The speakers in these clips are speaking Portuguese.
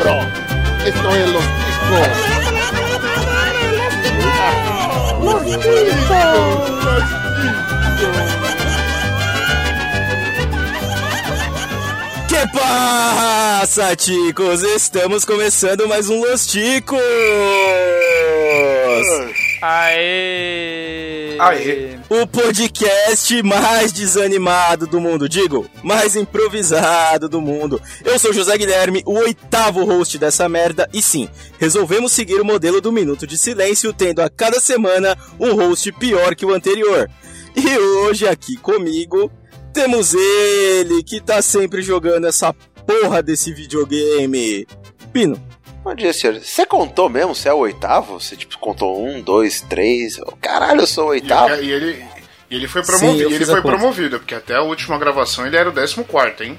bro. Esto es Los Ticos. Los Ticos. Que passa, ticos? Estamos começando mais um Los Ticos! Aê! Aê. O podcast mais desanimado do mundo, digo, mais improvisado do mundo. Eu sou José Guilherme, o oitavo host dessa merda, e sim, resolvemos seguir o modelo do Minuto de Silêncio, tendo a cada semana um host pior que o anterior. E hoje aqui comigo temos ele, que tá sempre jogando essa porra desse videogame. Pino. Bom dia, senhor. Você contou mesmo? Você é o oitavo? Você tipo contou um, dois, três? Caralho, eu sou o E, oitavo. e ele, e ele foi Sim, promovido. eu ele foi promovido, porque até a última gravação ele era o 14, hein?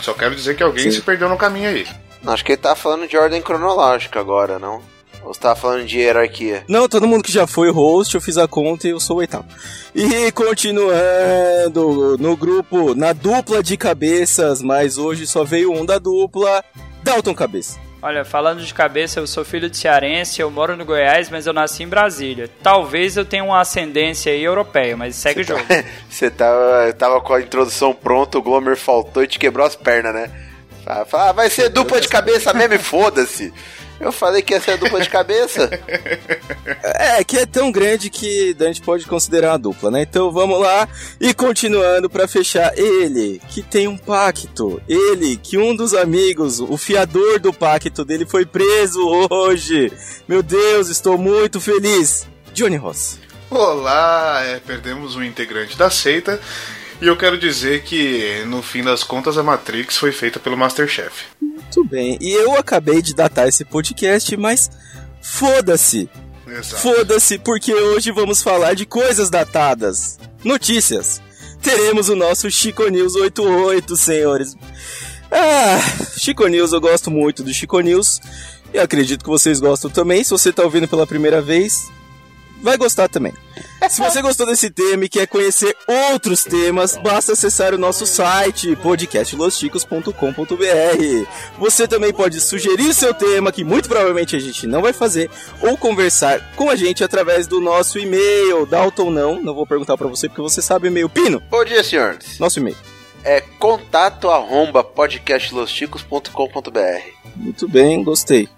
Só quero dizer que alguém Sim. se perdeu no caminho aí. Acho que ele tá falando de ordem cronológica agora, não? Ou você tava falando de hierarquia? Não, todo mundo que já foi host, eu fiz a conta e eu sou o oitavo. E continuando no grupo, na dupla de cabeças, mas hoje só veio um da dupla, Dalton Cabeça. Olha, falando de cabeça, eu sou filho de cearense, eu moro no Goiás, mas eu nasci em Brasília. Talvez eu tenha uma ascendência aí europeia, mas segue o jogo. Você tava, tava com a introdução pronta, o Glomer faltou e te quebrou as pernas, né? Ah, vai ser dupla de cabeça mesmo e foda-se. Eu falei que ia ser dupla de cabeça. É, que é tão grande que a gente pode considerar uma dupla, né? Então vamos lá e continuando pra fechar ele, que tem um pacto. Ele, que um dos amigos, o fiador do pacto dele foi preso hoje. Meu Deus, estou muito feliz. Johnny Ross. Olá, é, perdemos um integrante da seita. E eu quero dizer que, no fim das contas, a Matrix foi feita pelo Masterchef. Muito bem. E eu acabei de datar esse podcast, mas foda-se. Foda-se, porque hoje vamos falar de coisas datadas. Notícias. Teremos o nosso Chico News 88, senhores. Ah, Chico News, eu gosto muito do Chico News. E acredito que vocês gostam também. Se você tá ouvindo pela primeira vez, vai gostar também. Se você gostou desse tema e quer conhecer outros temas, basta acessar o nosso site podcastlosticos.com.br. Você também pode sugerir seu tema, que muito provavelmente a gente não vai fazer, ou conversar com a gente através do nosso e-mail. Dalton não, não vou perguntar pra você porque você sabe o e-mail. Pino, Bom dia, senhores. nosso e-mail. É contato arromba podcastlosticos.com.br Muito bem, gostei.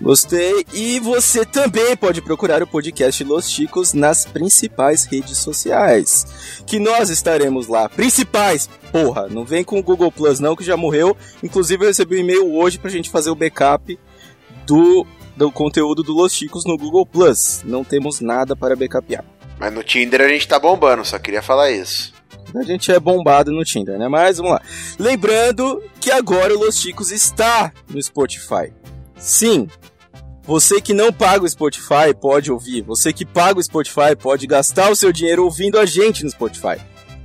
Gostei. E você também pode procurar o podcast Los Chicos nas principais redes sociais. Que nós estaremos lá. Principais! Porra, não vem com o Google Plus não, que já morreu. Inclusive eu recebi um e-mail hoje pra gente fazer o backup do, do conteúdo do Los Chicos no Google Plus. Não temos nada para backupear. Mas no Tinder a gente tá bombando, só queria falar isso. A gente é bombado no Tinder, né? Mas vamos lá. Lembrando que agora o Los Chicos está no Spotify. Sim. Você que não paga o Spotify pode ouvir. Você que paga o Spotify pode gastar o seu dinheiro ouvindo a gente no Spotify.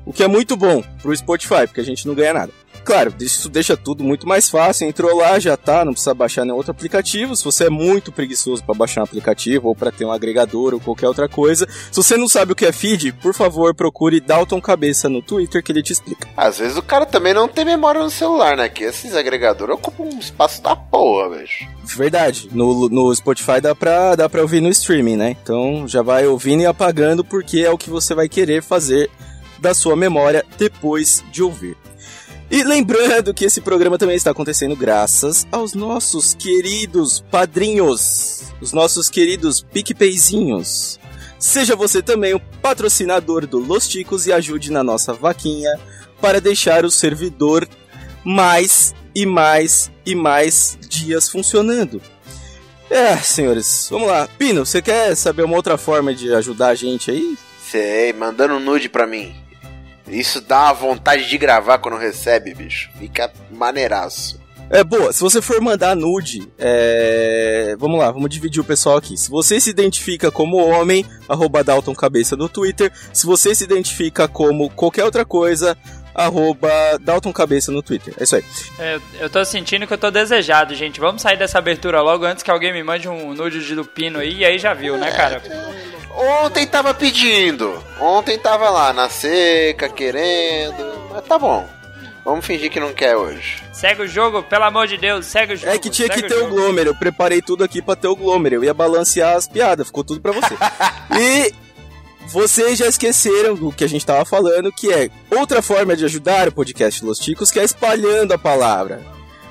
O que é muito bom pro Spotify, porque a gente não ganha nada. Claro, isso deixa tudo muito mais fácil. Entrou lá, já tá, não precisa baixar nenhum outro aplicativo. Se você é muito preguiçoso para baixar um aplicativo ou para ter um agregador ou qualquer outra coisa, se você não sabe o que é feed, por favor, procure Dalton Cabeça no Twitter que ele te explica. Às vezes o cara também não tem memória no celular, né? Que esses agregadores ocupam um espaço da porra, bicho. Verdade, no, no Spotify dá pra, dá pra ouvir no streaming, né? Então já vai ouvindo e apagando porque é o que você vai querer fazer da sua memória depois de ouvir. E lembrando que esse programa também está acontecendo graças aos nossos queridos padrinhos, os nossos queridos PicPayzinhos. Seja você também um patrocinador do Los Ticos e ajude na nossa vaquinha para deixar o servidor mais e mais e mais dias funcionando. É, senhores, vamos lá. Pino, você quer saber uma outra forma de ajudar a gente aí? Sei, mandando nude pra mim. Isso dá uma vontade de gravar quando recebe, bicho. Fica maneiraço. É boa, se você for mandar nude, é... vamos lá, vamos dividir o pessoal aqui. Se você se identifica como homem, arroba Dalton Cabeça no Twitter. Se você se identifica como qualquer outra coisa, arroba Dalton Cabeça no Twitter. É isso aí. É, eu tô sentindo que eu tô desejado, gente. Vamos sair dessa abertura logo antes que alguém me mande um nude de lupino aí, e aí já viu, né, cara? Ontem tava pedindo. Ontem tava lá na seca, querendo. Mas tá bom. Vamos fingir que não quer hoje. Segue o jogo, pelo amor de Deus, segue o jogo. É que tinha que ter o. Glomer. Eu preparei tudo aqui pra ter o Glomer. Eu ia balancear as piadas, ficou tudo pra você. e vocês já esqueceram do que a gente tava falando, que é outra forma de ajudar o podcast Los Ticos, que é espalhando a palavra.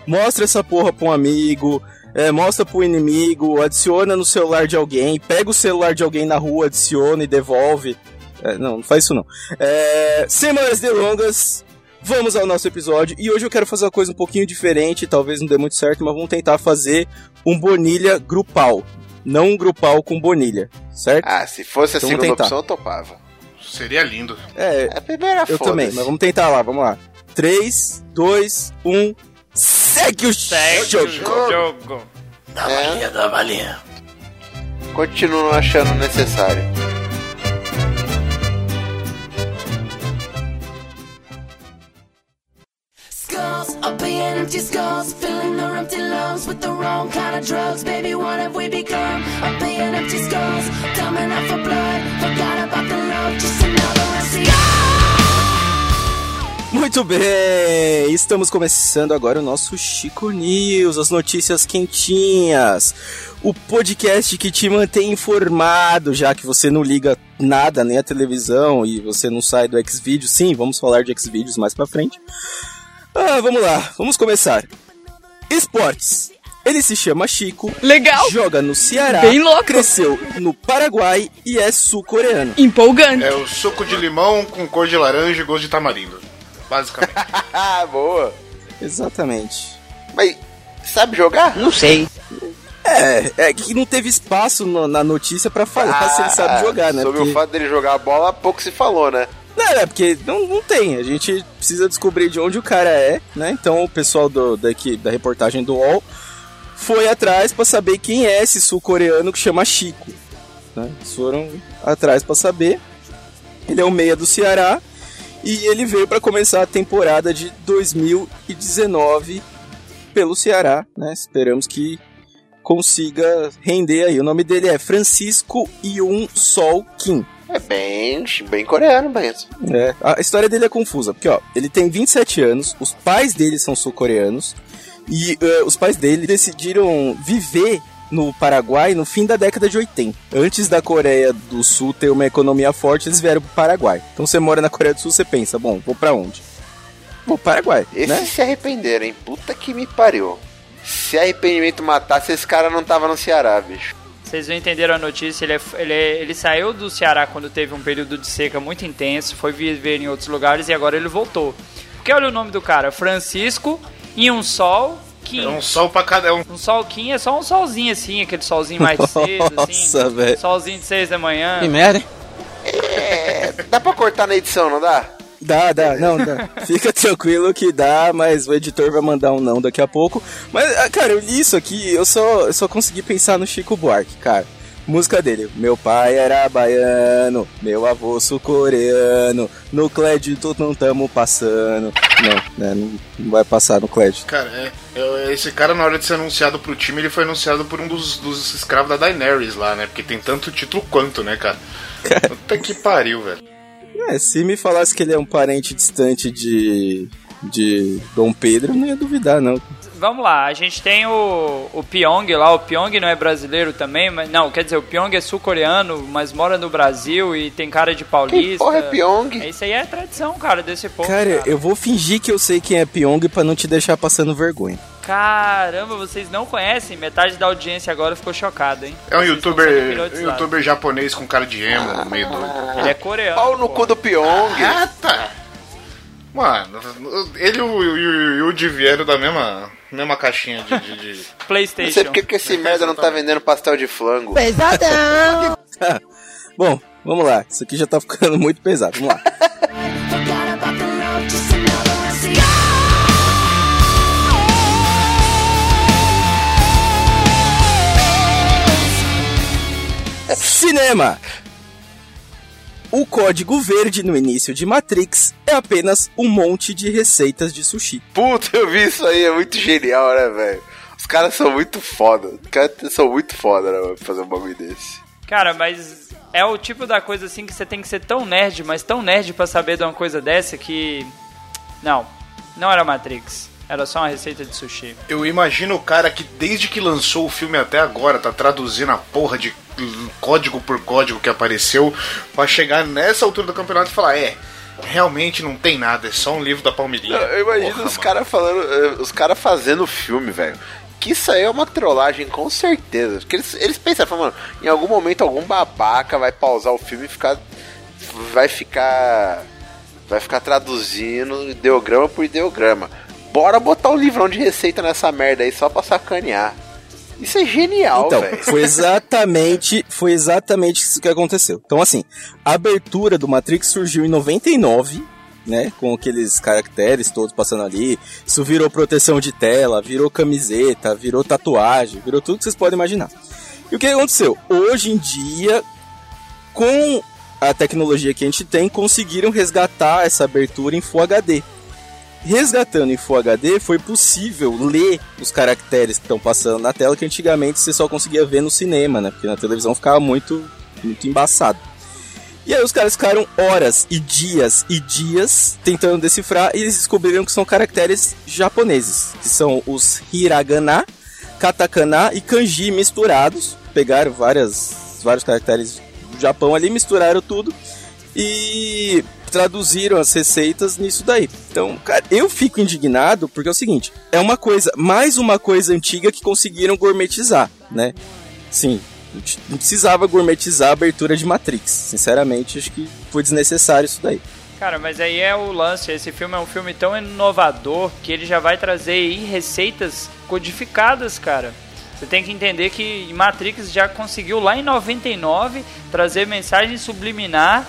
Mostra essa porra pra um amigo, é, mostra pro inimigo, adiciona no celular de alguém, pega o celular de alguém na rua, adiciona e devolve. É, não, não faz isso não. É, sem mais delongas, vamos ao nosso episódio. E hoje eu quero fazer uma coisa um pouquinho diferente, talvez não dê muito certo, mas vamos tentar fazer um bonilha grupal. Não um grupal com bonilha, certo? Ah, se fosse a Então vamos segunda tentar. opção, eu topava. Seria lindo. É, A primeira eu também, mas vamos tentar lá, vamos lá. 3, 2, 1. Segue o Segue jogo! o jogo. É. Continuo não achando necessário. Skulls, up being empty skulls, filling their empty lungs with the wrong kind of drugs. Baby, what have we become? Up being empty skulls, dumb enough for blood. Forgot about the love, just another empty. Muito bem, estamos começando agora o nosso Chico News, as notícias quentinhas. O podcast que te mantém informado, já que você não liga nada, nem a televisão, e você não sai do Xvideos. Sim, vamos falar de Xvideos mais pra frente. Ah, vamos lá, vamos começar. Esportes. Ele se chama Chico, Legal, joga no Ceará, Bem louco. cresceu no Paraguai e é sul-coreano. empolgante. É o suco de limão com cor de laranja e gosto de tamarindo. Basicamente. Ah, boa. Exatamente. Mas sabe jogar? Não sei. É, é que não teve espaço no- na notícia pra falar se ele sabe jogar, né? Ah, Sobre Porque- o fato dele jogar a bola, pouco se falou, né? Não, é porque não, não tem. A gente precisa descobrir de onde o cara é, né? Então o pessoal do, daqui, da reportagem do UOL foi atrás pra saber quem é esse sul-coreano que chama Chico. Né? Eles foram atrás pra saber. Ele é o meia do Ceará e ele veio pra começar a temporada de 2019 pelo Ceará, né? Esperamos que consiga render aí. O nome dele é Francisco Yun Sol Kim. É bem, bem coreano, Benção. É, a história dele é confusa, porque ó, ele tem 27 anos, os pais dele são sul-coreanos, e eh, os pais dele decidiram viver no Paraguai no fim da década de 80. Antes da Coreia do Sul ter uma economia forte, eles vieram pro Paraguai. Então você mora na Coreia do Sul, você pensa, bom, vou pra onde? Vou pro Paraguai, Esses né? se arrependeram, hein? Puta que me pariu. Se arrependimento matasse, esse cara não tava no Ceará, bicho. Vocês não entenderam a notícia, ele, é- ele, é- ele saiu do Ceará quando teve um período de seca muito intenso, foi viver em outros lugares e agora ele voltou. Porque olha o nome do cara, Francisco e um sol Kim. É um sol pra cada um. Um sol Kim é só um solzinho assim, aquele solzinho mais cedo, assim. Nossa, velho. Solzinho de 6 da manhã. merda, hein? Dá pra cortar na edição, não dá? Dá, dá, não, dá. Fica tranquilo que dá, mas o editor vai mandar um não daqui a pouco. Mas, ah, cara, eu li isso aqui, eu só, eu só consegui pensar no Chico Buarque, cara. Música dele. Meu pai era baiano, meu avô sul-coreano, no Clédito não tamo passando. Não, né, não, vai passar no Clédito. Cara, é, é, esse cara, na hora de ser anunciado pro time, ele foi anunciado por um dos, dos escravos da Daenerys lá, né? Porque tem tanto título quanto, né, cara? Puta que pariu, velho. É, se me falasse que ele é um parente distante de, de Dom Pedro, eu não ia duvidar, não. Vamos lá, a gente tem o, o Pyong lá, o Pyong não é brasileiro também, mas não, quer dizer, o Pyong é sul-coreano, mas mora no Brasil e tem cara de paulista. Quem porra é Pyong? É, Isso aí é tradição, cara, desse povo. Cara, eu vou fingir que eu sei quem é Pyong pra não te deixar passando vergonha. Caramba, vocês não conhecem? Metade da audiência agora ficou chocada, hein? É um Vocês youtuber, um youtuber japonês com cara de emo, meio doido. Ele é coreano. Pau no pô. cu do Pyong. Ah, tá. Mano, ele e o, e o Yuji vieram da mesma, mesma caixinha de. de, de- PlayStation. Não sei porque que esse merda não tá vendendo pastel de flango. Pesadão. Bom, vamos lá. Isso aqui já tá ficando muito pesado. Vamos lá. Cinema! O código verde no início de Matrix é apenas um monte de receitas de sushi. Puta, eu vi isso aí, é muito genial, né, velho? Os caras são muito foda. Os caras são muito foda, né, pra fazer um bagulho desse. Cara, mas é o tipo da coisa assim que você tem que ser tão nerd, mas tão nerd pra saber de uma coisa dessa que. Não. Não era Matrix. Era só uma receita de sushi. Eu imagino o cara que desde que lançou o filme até agora tá traduzindo a porra de código por código que apareceu pra chegar nessa altura do campeonato e falar: é, realmente não tem nada, é só um livro da Palmeirinha. Eu, imagino Porra, os caras falando, eh, os caras fazendo o filme, velho. Que isso aí é uma trollagem, com certeza. Porque eles, eles pensam, falam, mano, em algum momento algum babaca vai pausar o filme e ficar. Vai ficar. Vai ficar traduzindo ideograma por ideograma. Bora botar um livrão de receita nessa merda aí só pra sacanear. Isso é genial, Então, velho. foi exatamente, foi exatamente isso que aconteceu. Então, assim, a abertura do Matrix surgiu em 99, né? Com aqueles caracteres todos passando ali. Isso virou proteção de tela, virou camiseta, virou tatuagem, virou tudo que vocês podem imaginar. E o que aconteceu? Hoje em dia, com a tecnologia que a gente tem, conseguiram resgatar essa abertura em Full HD. Resgatando em Full HD, foi possível ler os caracteres que estão passando na tela, que antigamente você só conseguia ver no cinema, né? Porque na televisão ficava muito, muito embaçado. E aí os caras ficaram horas e dias e dias tentando decifrar e eles descobriram que são caracteres japoneses, que são os hiragana, katakana e kanji misturados. Pegaram várias, vários caracteres do Japão ali, misturaram tudo e traduziram as receitas nisso daí. Então, cara, eu fico indignado porque é o seguinte, é uma coisa, mais uma coisa antiga que conseguiram gourmetizar, né? Sim, não precisava gourmetizar a abertura de Matrix. Sinceramente, acho que foi desnecessário isso daí. Cara, mas aí é o lance. Esse filme é um filme tão inovador que ele já vai trazer aí receitas codificadas, cara. Você tem que entender que Matrix já conseguiu lá em 99 trazer mensagem subliminar,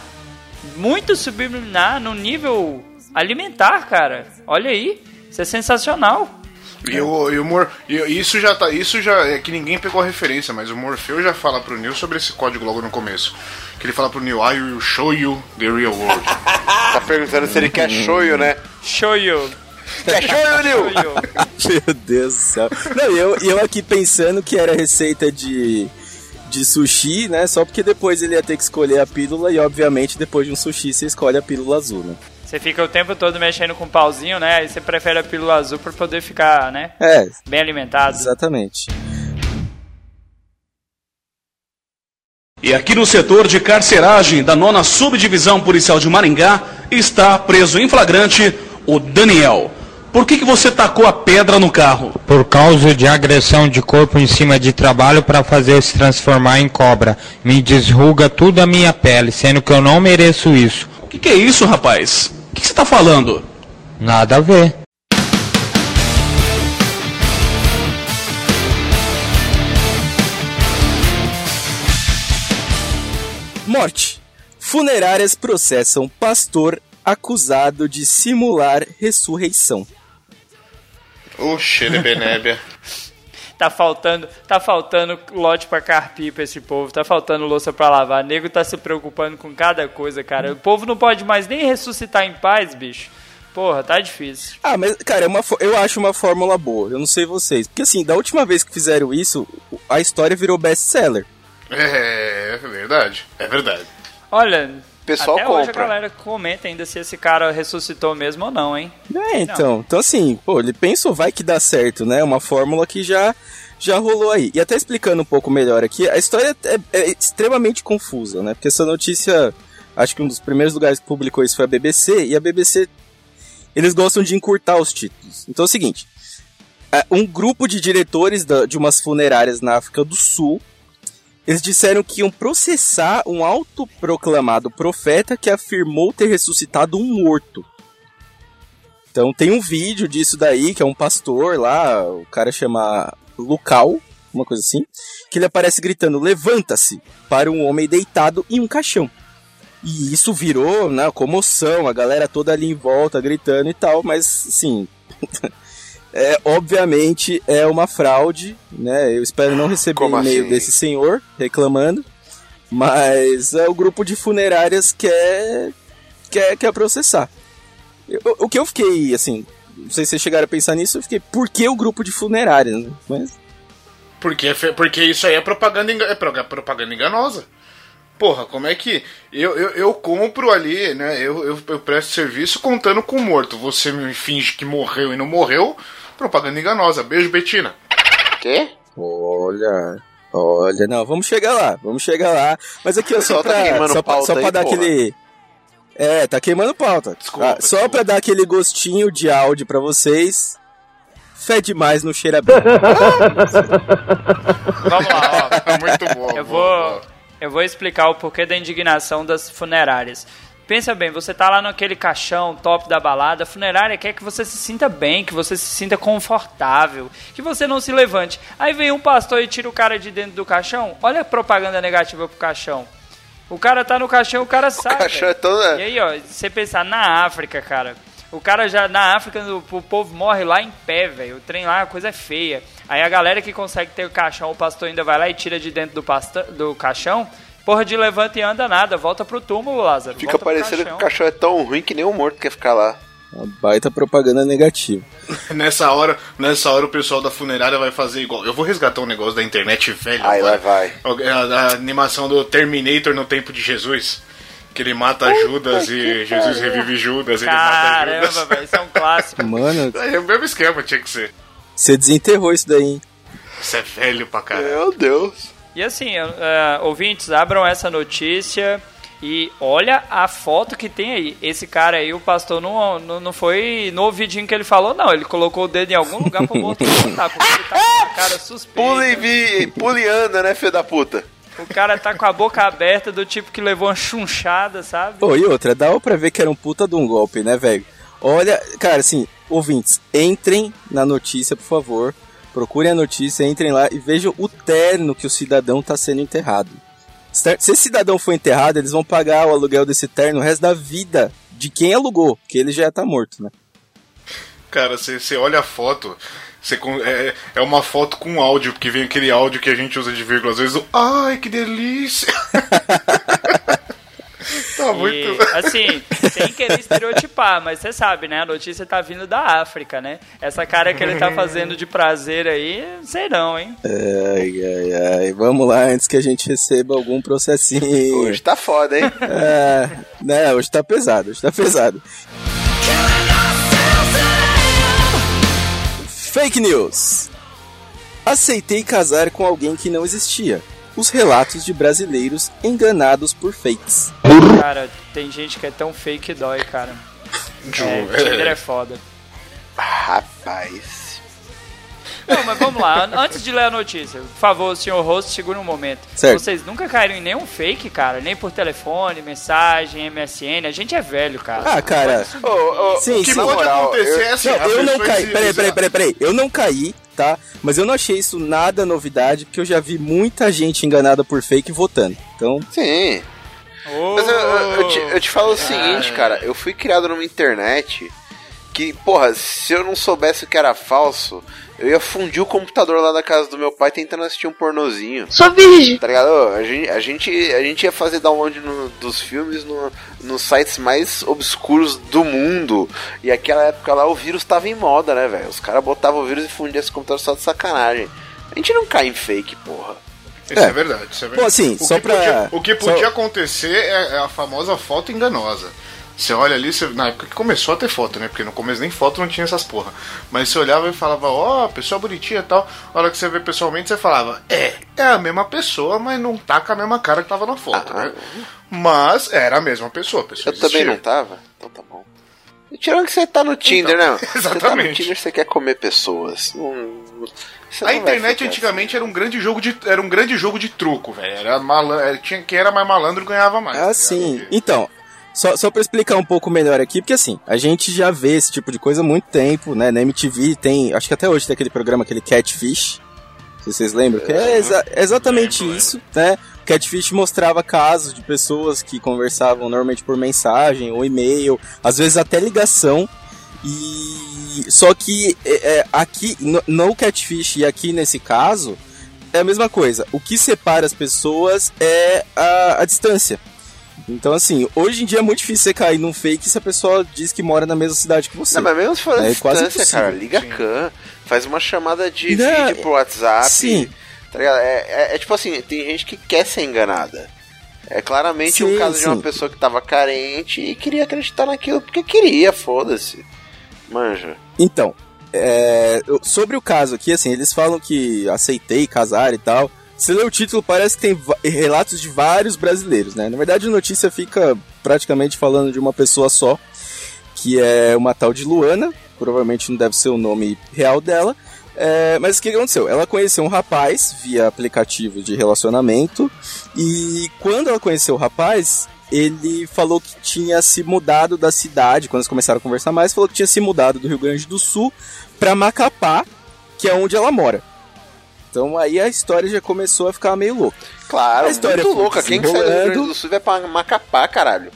muito subliminar no nível alimentar, cara. Olha aí, isso é sensacional. E o, e o Mor e isso já tá. Isso já é que ninguém pegou a referência, mas o Morfeu já fala pro Neil sobre esse código logo no começo. Que ele fala pro Neil, I will show you the real world. Tá perguntando se ele quer shoyu, né? Show you. Quer? Show you. Meu Deus do céu. Não, eu, e eu aqui pensando que era receita de, de sushi, né? Só porque depois ele ia ter que escolher a pílula e, obviamente, depois de um sushi você escolhe a pílula azul, né? Você fica o tempo todo mexendo com o pauzinho, né? Aí você prefere a pílula azul pra poder ficar, né? É, Bem alimentado. exatamente. E aqui no setor de carceragem da nona subdivisão policial de Maringá está preso em flagrante o Daniel. Por que, que você tacou a pedra no carro? por causa de agressão de corpo em cima de trabalho para fazer se transformar em cobra. Me desruga tudo a minha pele, sendo que eu não mereço isso. O que, que é isso, rapaz? O que, que você está falando? Nada a ver. Morte. Funerárias processam pastor acusado de simular ressurreição. Oxe, Lebenébia. Tá faltando, tá faltando lote pra carpir pra esse povo, tá faltando louça pra lavar. O nego tá se preocupando com cada coisa, cara. O povo não pode mais nem ressuscitar em paz, bicho. Porra, tá difícil. Ah, mas, cara, é uma, eu acho uma fórmula boa. Eu não sei vocês. Porque, assim, da última vez que fizeram isso, a história virou best-seller. É, é verdade. É verdade. Olha, Pessoal até hoje a compra. galera comenta ainda se esse cara ressuscitou mesmo ou não, hein? É, então. Então, assim, pô, ele pensou, vai que dá certo, né? Uma fórmula que já, já rolou aí. E até explicando um pouco melhor aqui, a história é, é extremamente confusa, né? Porque essa notícia, acho que um dos primeiros lugares que publicou isso foi a BBC, e a BBC, eles gostam de encurtar os títulos. Então é o seguinte, é, um grupo de diretores da- de umas funerárias na África do Sul, eles disseram que iam processar um autoproclamado profeta que afirmou ter ressuscitado um morto. Então tem um vídeo disso daí, que é um pastor lá, o cara chama Lucal, uma coisa assim, que ele aparece gritando: "Levanta-se!" para um homem deitado em um caixão. E isso virou, né, comoção, a galera toda ali em volta gritando e tal, mas assim, é, obviamente é uma fraude, né? Eu espero não receber Como e-mail assim? desse senhor reclamando, mas é, o grupo de funerárias quer quer, quer processar. Eu- o que eu fiquei, assim, não sei se vocês chegaram a pensar nisso, eu fiquei, por que o grupo de funerárias? né? Mas, Porque, porque isso aí é propaganda, é pro- propaganda enganosa. Porra, como é que. Eu, eu, eu compro ali, né? Eu, eu, eu presto serviço contando com o morto. Você me finge que morreu e não morreu. Propaganda enganosa. Beijo, Betina. Quê? Olha. Olha, não, vamos chegar lá, vamos chegar lá. Mas aqui, ó, só Só tá pra, queimando só pra, só pra aí, dar porra. aquele. É, tá queimando pauta. Desculpa, Ah, só desculpa. pra dar aquele gostinho de áudio pra vocês. Fé demais no cheira bem. Vamos lá, ó. Muito bom. Eu vou, eu vou explicar o porquê da indignação das funerárias. Pensa bem, você tá lá naquele caixão top da balada, a funerária quer que você se sinta bem, que você se sinta confortável, que você não se levante. Aí vem um pastor e tira o cara de dentro do caixão. Olha a propaganda negativa pro caixão. O cara tá no caixão, o cara sai. caixão velho. é todo- E aí, ó, você pensar na África, cara. O cara já na África, o, o povo morre lá em pé, velho. O trem lá, a coisa é feia. Aí a galera que consegue ter o caixão, o pastor ainda vai lá e tira de dentro do, pasta, do caixão. Porra de levanta e anda nada, volta pro túmulo, Lázaro. Fica parecendo que o cachorro é tão ruim que nem o morto quer ficar lá. Uma baita propaganda negativa. Nessa hora, nessa hora o pessoal da funerária vai fazer igual. Eu vou resgatar um negócio da internet velho. Aí lá agora. vai. A, a animação do Terminator no tempo de Jesus. Que ele mata Judas e Jesus revive Judas. Ele mata Caramba, Judas. velho, isso é um clássico. Mano, É o mesmo esquema, tinha que ser. você desenterrou isso daí, hein? Isso é velho pra caralho. Meu Deus. E assim, é, ouvintes, abram essa notícia e olha a foto que tem aí. Esse cara aí, o pastor, não, não, não foi no ouvidinho que ele falou, não. Ele colocou o dedo em algum lugar pro morto voltar, porque ele tá com a cara suspeita. Pula e vi, pula e anda, né, filho da puta? O cara tá com a boca aberta do tipo que levou uma chunchada, sabe? Pô, e outra, dava pra ver que era um puta de um golpe, né, velho? Olha, cara, assim, ouvintes, entrem na notícia, por favor. Procurem a notícia, entrem lá e vejam o terno que o cidadão tá sendo enterrado. Se esse cidadão for enterrado, eles vão pagar o aluguel desse terno o resto da vida de quem alugou, porque ele já tá morto, né? Cara, você olha a foto. Você, é, é uma foto com áudio, porque vem aquele áudio que a gente usa de vírgula às vezes. o, Ai, que delícia! tá muito. E, assim, sem querer estereotipar, mas você sabe, né? A notícia tá vindo da África, né? Essa cara que ele tá fazendo de prazer aí, sei não, hein? Ai, ai, ai. Vamos lá, antes que a gente receba algum processinho. Hoje tá foda, hein? É, né, hoje tá pesado, hoje tá pesado. Fake news. Aceitei casar com alguém que não existia. Os relatos de brasileiros enganados por fakes. Cara, tem gente que é tão fake que dói, cara. É, é. Tinder é foda. Rapaz. Não, mas vamos lá. Antes de ler a notícia, por favor, senhor host, segura um momento. Certo. Vocês nunca caíram em nenhum fake, cara? Nem por telefone, mensagem, MSN. A gente é velho, cara. Ah, cara. Ô, ô, Sim, O que sim. pode moral, acontecer eu- é assim, Não, eu não caí. Peraí, peraí, peraí, peraí. Eu não caí, tá? Mas eu não achei isso nada novidade, porque eu já vi muita gente enganada por fake votando. Então, Sim. Ô, Mas eu, eu- eu te, eu te falo o seguinte, cara. Eu fui criado numa internet que, porra, se eu não soubesse o que era falso, eu ia fundir o computador lá da casa do meu pai tentando assistir um pornozinho. Sou virgem. Tá ligado? A gente, a gente, a gente ia fazer download no- dos filmes no- nos sites mais obscuros do mundo. E aquela época lá o vírus tava em moda, né, velho? Os caras botavam o vírus e fundiam esse computador só de sacanagem. A gente não cai em fake, porra. Isso é, verdade, isso é verdade. Bom, assim, o só que pra- Podia, o que só- podia acontecer é, é a famosa foto enganosa. Você olha ali, você- na época que começou a ter foto, né? Porque no começo nem foto não tinha essas porra. Mas você olhava e falava, ó, pessoa bonitinha e tal. A hora que você vê pessoalmente, você falava, é, é a mesma pessoa, mas não tá com a mesma cara que tava na foto, né? Mas era a mesma pessoa, a pessoa Eu também existia. não tava? Então tá bom. E tirando que você tá no Tinder, né? Você tá no exatamente. Tinder, você quer comer pessoas. Você A internet antigamente era um grande jogo de era um grande jogo de truco, velho. Era malandro, tinha quem era mais malandro ganhava mais. tá Ah, ligado? sim. Então, só, só pra explicar um pouco melhor aqui, porque assim, a gente já vê esse tipo de coisa há muito tempo, né? Na MTV tem, acho que até hoje tem aquele programa, aquele Catfish. Não sei se vocês lembram, que é exa- exatamente Lembro, isso, né? Catfish mostrava casos de pessoas que conversavam normalmente por mensagem ou e-mail, às vezes até ligação. E só que é, é, aqui no, no Catfish e aqui nesse caso é a mesma coisa. O que separa as pessoas é a, a distância. Então, assim, hoje em dia é muito difícil você cair num fake se a pessoa diz que mora na mesma cidade que você. Não, mas mesmo se for a É quase distância, impossível. cara, liga a cam, faz uma chamada de Não, vídeo pro WhatsApp. sim. Tá ligado? É, é- é tipo assim, tem gente que quer ser enganada. É claramente Sim, um caso de uma sim. pessoa que tava carente e queria acreditar naquilo porque queria, foda-se. Manja. Então, é, sobre o caso aqui, assim, eles falam que aceitei casar e tal. Se lê o título, parece que tem relatos de vários brasileiros, né? Na verdade, a notícia fica praticamente falando de uma pessoa só, que é uma tal de Luana, provavelmente não deve ser o nome real dela. É, mas o que aconteceu? Ela conheceu um rapaz via aplicativo de relacionamento e quando ela conheceu o rapaz, ele falou que tinha se mudado da cidade, quando eles começaram a conversar mais, falou que tinha se mudado do Rio Grande do Sul pra Macapá, que é onde ela mora. Então aí a história já começou a ficar meio louca. Claro, A história muito louca. Quem que sai do Rio Grande do Sul vai pra Macapá, caralho?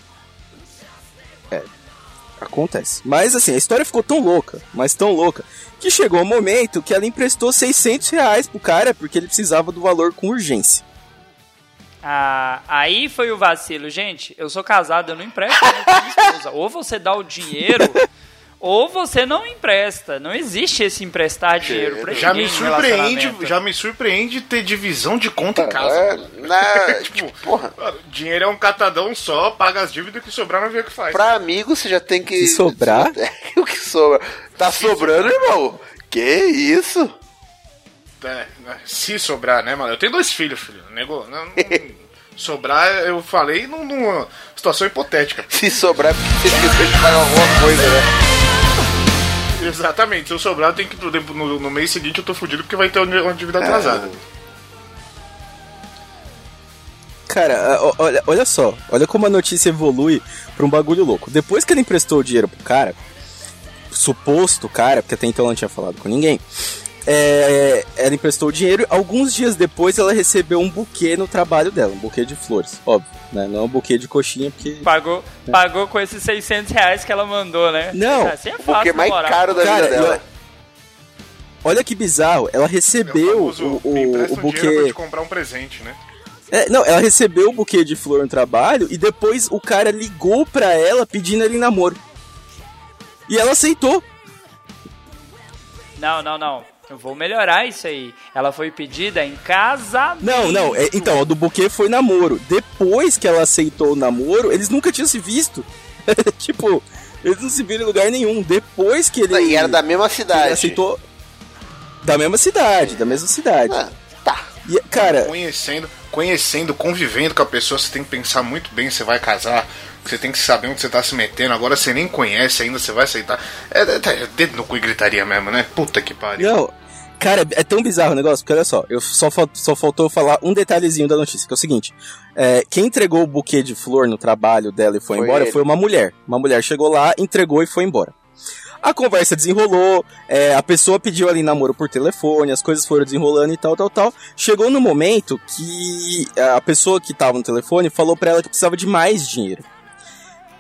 Acontece. Mas assim, a história ficou tão louca, mas tão louca, que chegou o momento que ela emprestou 600 reais pro cara porque ele precisava do valor com urgência. Ah, aí foi o vacilo. Gente, eu sou casado, eu não empresto pra minha esposa. Ou você dá o dinheiro, ou você não empresta. Não existe esse emprestar dinheiro pra Já me no surpreende, já me surpreende ter divisão de conta em casa. É, na, Tipo, tipo, porra, dinheiro é um catadão só, paga as dívidas que sobrar não vê o que faz. pra amigo você já tem que. Se sobrar? o que sobra? Tá sobrando, irmão? Que isso? É, né, se sobrar, né, mano? Eu tenho dois filhos, filho. Nego, não, não- sobrar, eu falei num- numa situação hipotética. Se sobrar, é porque você esqueceu de pagar alguma coisa, né? Exatamente, se eu sobrar, eu tenho que no, no mês seguinte eu tô fudido porque vai ter uma dívida atrasada. Cara, olha, olha só, olha como a notícia evolui pra um bagulho louco. Depois que ele emprestou o dinheiro pro cara, suposto cara, porque até então ela não tinha falado com ninguém, é, ela emprestou o dinheiro. Alguns dias depois ela recebeu um buquê no trabalho dela, um buquê de flores, óbvio, né? Não um buquê de coxinha, porque. Pagou, pagou com esses 600 reais que ela mandou, né? Não, assim é O fácil que é mais caro da Cara, vida dela. eu- Olha que bizarro, ela recebeu famoso, o, o, o um dinheiro pra buquê. te comprar um presente, né? É, não, ela recebeu o buquê de flor no trabalho e depois o cara ligou pra ela pedindo ele em namoro. E ela aceitou. Não, não, não. Eu vou melhorar isso aí. Ela foi pedida em casamento. Não, não, é, então, o do buquê foi namoro. Depois que ela aceitou o namoro, eles nunca tinham se visto. tipo, eles não se viram em lugar nenhum. Depois que ele, E era da mesma cidade. aceitou. Da mesma cidade, da mesma cidade. Ah, tá. E, cara, Conhecendo, conhecendo, convivendo com a pessoa, você tem que pensar muito bem se vai casar. Você tem que saber onde você tá se metendo. Agora você nem conhece ainda, você vai aceitar. É, é, é dedo no cu e gritaria mesmo, né? Puta que pariu. Não, cara, é tão bizarro o negócio, porque olha só, eu só, só faltou falar um detalhezinho da notícia, que é o seguinte: é, quem entregou o buquê de flor no trabalho dela e foi, Foi embora ele. foi uma mulher. Uma mulher chegou lá, entregou e foi embora. A conversa desenrolou, é, a pessoa pediu ali namoro por telefone, as coisas foram desenrolando e tal, tal, tal. Chegou no momento que a pessoa que tava no telefone falou pra ela que precisava de mais dinheiro.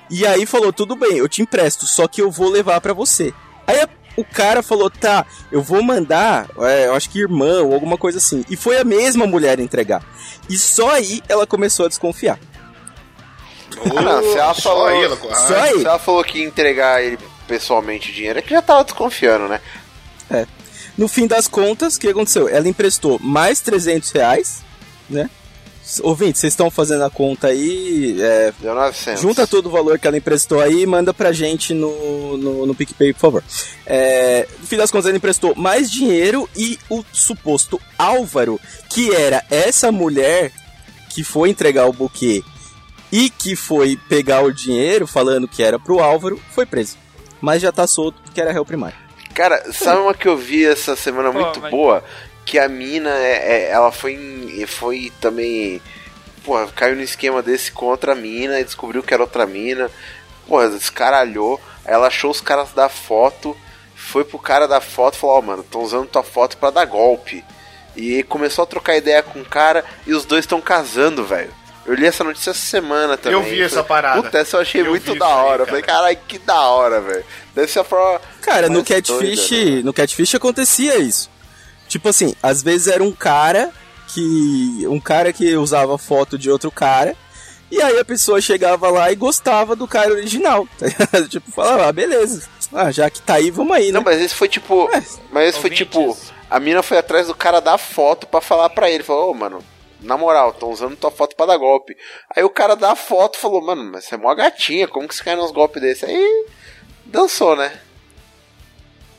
E aí falou, tudo bem, eu te empresto, só que eu vou levar pra você. Aí a- o cara falou, tá, eu vou mandar, é, eu acho que irmã ou alguma coisa assim. E foi a mesma mulher entregar. E só aí ela começou a desconfiar. Não, se ela Só falou, aí, ela- Só aí. se ela falou que ia entregar ele pessoalmente o dinheiro, é que já tava desconfiando, né? No fim das contas, o que aconteceu? Ela emprestou mais 300 reais, né? Ouvinte, vocês estão fazendo a conta aí, é, Deu 900. Junta todo o valor que ela emprestou aí e manda pra gente no, no, no PicPay, por favor. É, no fim das contas, ela emprestou mais dinheiro e o suposto Álvaro, que era essa mulher que foi entregar o buquê e que foi pegar o dinheiro falando que era pro Álvaro, foi preso. Mas já tá solto porque era réu primário. Cara, sabe uma que eu vi essa semana Pô, muito mas- boa? Que a mina, é, é- ela foi, foi também. Porra, caiu no esquema desse contra a mina e descobriu que era outra mina. Porra, descaralhou. Aí ela achou os caras da foto, foi pro cara da foto e falou: Ó, mano, tô usando tua foto pra dar golpe. E começou a trocar ideia com o cara e os dois estão casando, velho. Eu li essa notícia essa semana também. Eu vi essa Falei, parada. Puta, essa eu achei Eu muito da isso aí, hora. cara. Falei, caralho, que da hora, velho. Deve ser a forma. Cara, no Catfish, doida, né? no Catfish acontecia isso. Tipo assim, às vezes era um cara que um cara que usava foto de outro cara e aí a pessoa chegava lá e gostava do cara original. tá tipo, falava, ah, beleza. Ah, já que tá aí, vamos aí, né? Não, mas esse foi tipo. É, mas esse foi tipo. A mina foi atrás do cara da foto pra falar pra ele. Falou, ô, mano, na moral, estão usando tua foto pra dar golpe. Aí o cara dá a foto falou, mano, mas você é mó gatinha, como que você cai nos golpes desse? Aí dançou, né?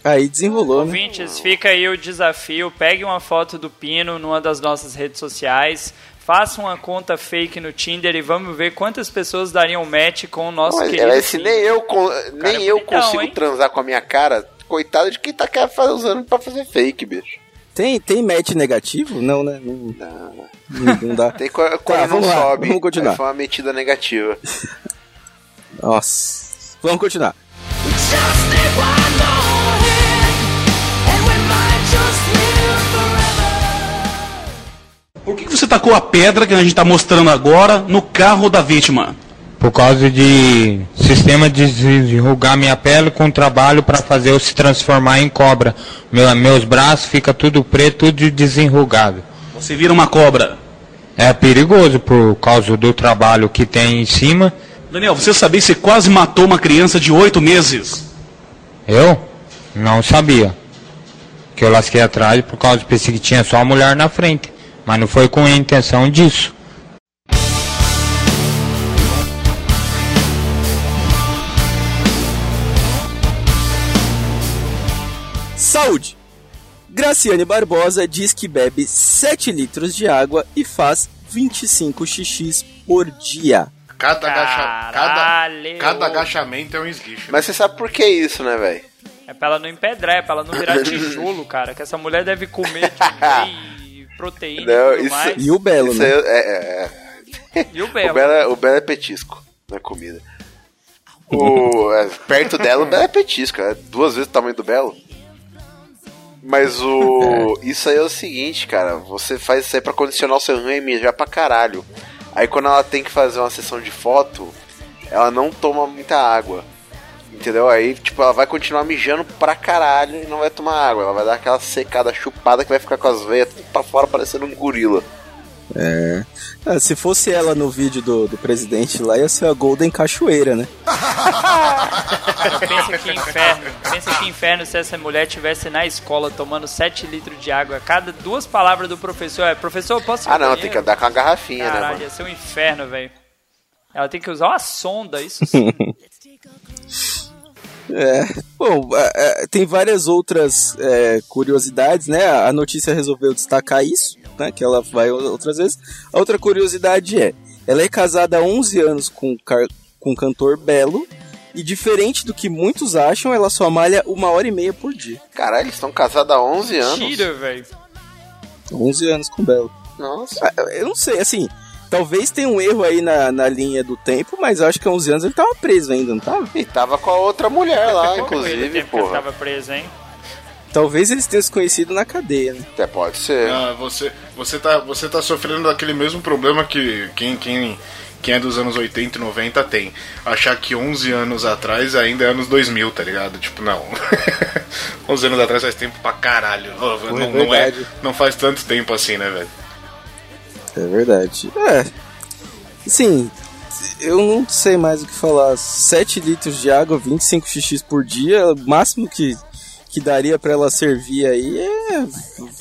Aí desenrolou, né? Ouvintes, fica aí o desafio. Pegue uma foto do Pino numa das nossas redes sociais. Faça uma conta fake no Tinder e vamos ver quantas pessoas dariam match com o nosso Mas, querido. mas se Pino. nem eu, con- nem é eu bonitão, consigo hein? transar com a minha cara, coitado de quem tá usando pra fazer fake, bicho. Tem, tem match negativo? Não, né? Não, não, não dá. Tem quando não Tá, vamos lá, sobe, vamos continuar. foi uma metida negativa. Nossa. Vamos continuar. Tacou a pedra que a gente tá mostrando agora no carro da vítima? Por causa de sistema de desenrugar minha pele com trabalho para fazer eu se transformar em cobra. Meu, meus braços ficam tudo preto, tudo desenrugado. Você vira uma cobra. É perigoso por causa do trabalho que tem em cima. Daniel, você sabia que você quase matou uma criança de oito meses? Eu não sabia. Que eu lasquei atrás por causa pensei que tinha só a mulher na frente. Mas não foi com a intenção disso. Saúde! Graciane Barbosa diz que bebe 7 litros de água e faz 25 xixis por dia. Cada, agacha, cada, cada agachamento é um esguicho. Mas você sabe por que isso, né, velho? É pra ela não empedrar, é pra ela não virar tijolo, cara. Que essa mulher deve comer de proteína Não, e tudo isso- mais. E o Belo, Isso né? é, é- é- E o O Belo. Belo, é- o Belo é petisco na comida. O, é, perto dela, o Belo é petisco. É duas vezes o tamanho do Belo. Mas o. Isso aí é o seguinte, cara. Você faz isso aí pra condicionar o seu rim e mijar pra caralho. Aí quando ela tem que fazer uma sessão de foto, ela não toma muita água. Entendeu? Aí, tipo, ela vai continuar mijando pra caralho e não vai tomar água. Ela vai dar aquela secada chupada que vai ficar com as veias tudo pra fora parecendo um gorila. Ah, se fosse ela no vídeo do, do presidente lá, ia ser a Golden Cachoeira, né? Pensa que inferno. Pensa que inferno se essa mulher tivesse na escola tomando 7 litros de água. Cada duas palavras do professor é: professor, eu posso ir Ah, não, banheiro?" tem que andar com uma garrafinha, né, Caralho, ia ser um inferno, velho. Ela tem que usar uma sonda, isso sim. É. Bom, é, é, tem várias outras é, curiosidades, né? A notícia resolveu destacar isso, né? Que ela vai outras vezes. A outra curiosidade é: ela é casada há 11 anos com, o com o cantor Belo. E diferente do que muitos acham, ela só malha uma hora e meia por dia. Caralho, eles estão casados há 11 anos. Tira, velho. 11 anos com Belo. Nossa. Ah, Eu não sei, assim. Talvez tenha um erro aí na, na linha do tempo, mas eu acho que há 11 anos ele tava preso ainda, não tava? E tava com a outra mulher lá, inclusive, que ele porra. tava preso, hein? Talvez eles tenham se conhecido na cadeia, né? Até pode ser. Ah, você, você, tá, você tá sofrendo daquele mesmo problema que quem, quem, quem é dos anos 80 e 90 tem. Achar que 11 anos atrás ainda é anos 2000, tá ligado? Tipo, não. 11 anos atrás faz tempo pra caralho. Não, não, é, não faz tanto tempo assim, né, velho? É verdade. É. Sim, eu não sei mais o que falar. 7 litros de água, 25 xx por dia, o máximo que, que daria pra ela servir aí é.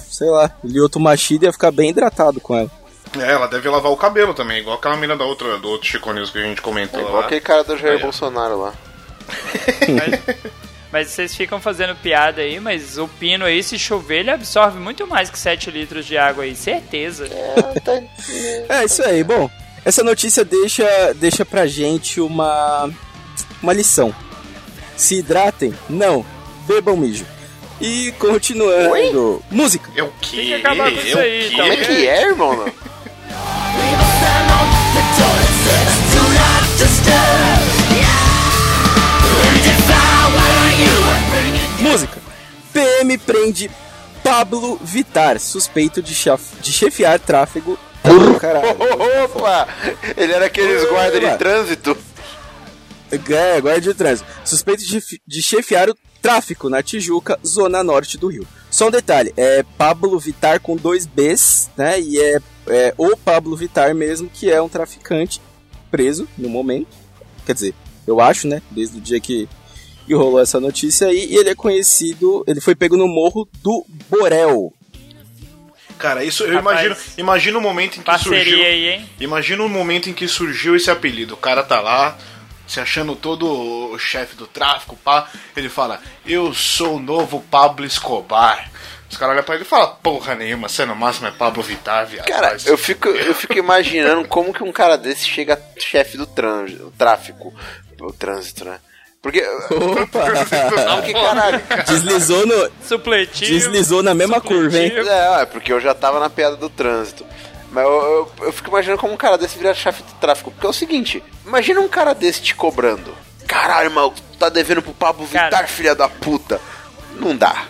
Sei lá, o Lioto Machida ia ficar bem hidratado com ela. É, ela deve lavar o cabelo também, igual aquela mina da outra, do outro Chico News que a gente comentou É igual lá. aquele cara do Jair Aí. Bolsonaro lá. Mas, vocês ficam fazendo piada aí, mas o pino aí, se chover, ele absorve muito mais que 7 litros de água aí, certeza. É isso aí, bom. Essa notícia deixa, deixa pra gente uma, uma lição. Se hidratem? Não. Bebam mijo. E continuando. Música. Eu que? Tem que acabar com isso Eu aí, que? tá Como é que é, irmão? Música. PM prende Pablo Vitar, suspeito de, de chefiar tráfego. Caralho. Opa! Ele era aqueles guarda de trânsito. É, guarda de trânsito. Suspeito de, de chefiar o tráfico na Tijuca, zona norte do Rio. Só um detalhe, é Pablo Vitar com dois Bs, né? E é, é o Pablo Vitar mesmo, que é um traficante preso no momento. Quer dizer, eu acho, né? Desde o dia que, que rolou essa notícia aí. E ele é conhecido, ele foi pego no morro do Borel. Cara, isso eu Rapaz, imagino. Imagina o momento em que surgiu. aí, hein? Imagina o momento em que surgiu esse apelido. O cara tá lá, se achando todo o chefe do tráfico, pá. Ele fala, eu sou o novo Pablo Escobar. Os caras olham pra ele e falam, porra nenhuma, você no máximo é Pablo Vittar, viado. Cara, eu fico, eu fico imaginando como que um cara desse chega chefe do trânsito, tráfico, o trânsito, né? Porque, Opa! porque caralho, Deslizou, no, Supletivo. deslizou na mesma curva, hein? é, é, porque eu já tava na piada do trânsito. Mas eu, eu, eu fico imaginando como um cara desse vira chefe do tráfico. Porque é o seguinte, imagina um cara desse te cobrando. Caralho, tu tá devendo pro Pablo Cara. Vittar, filha da puta. Não dá.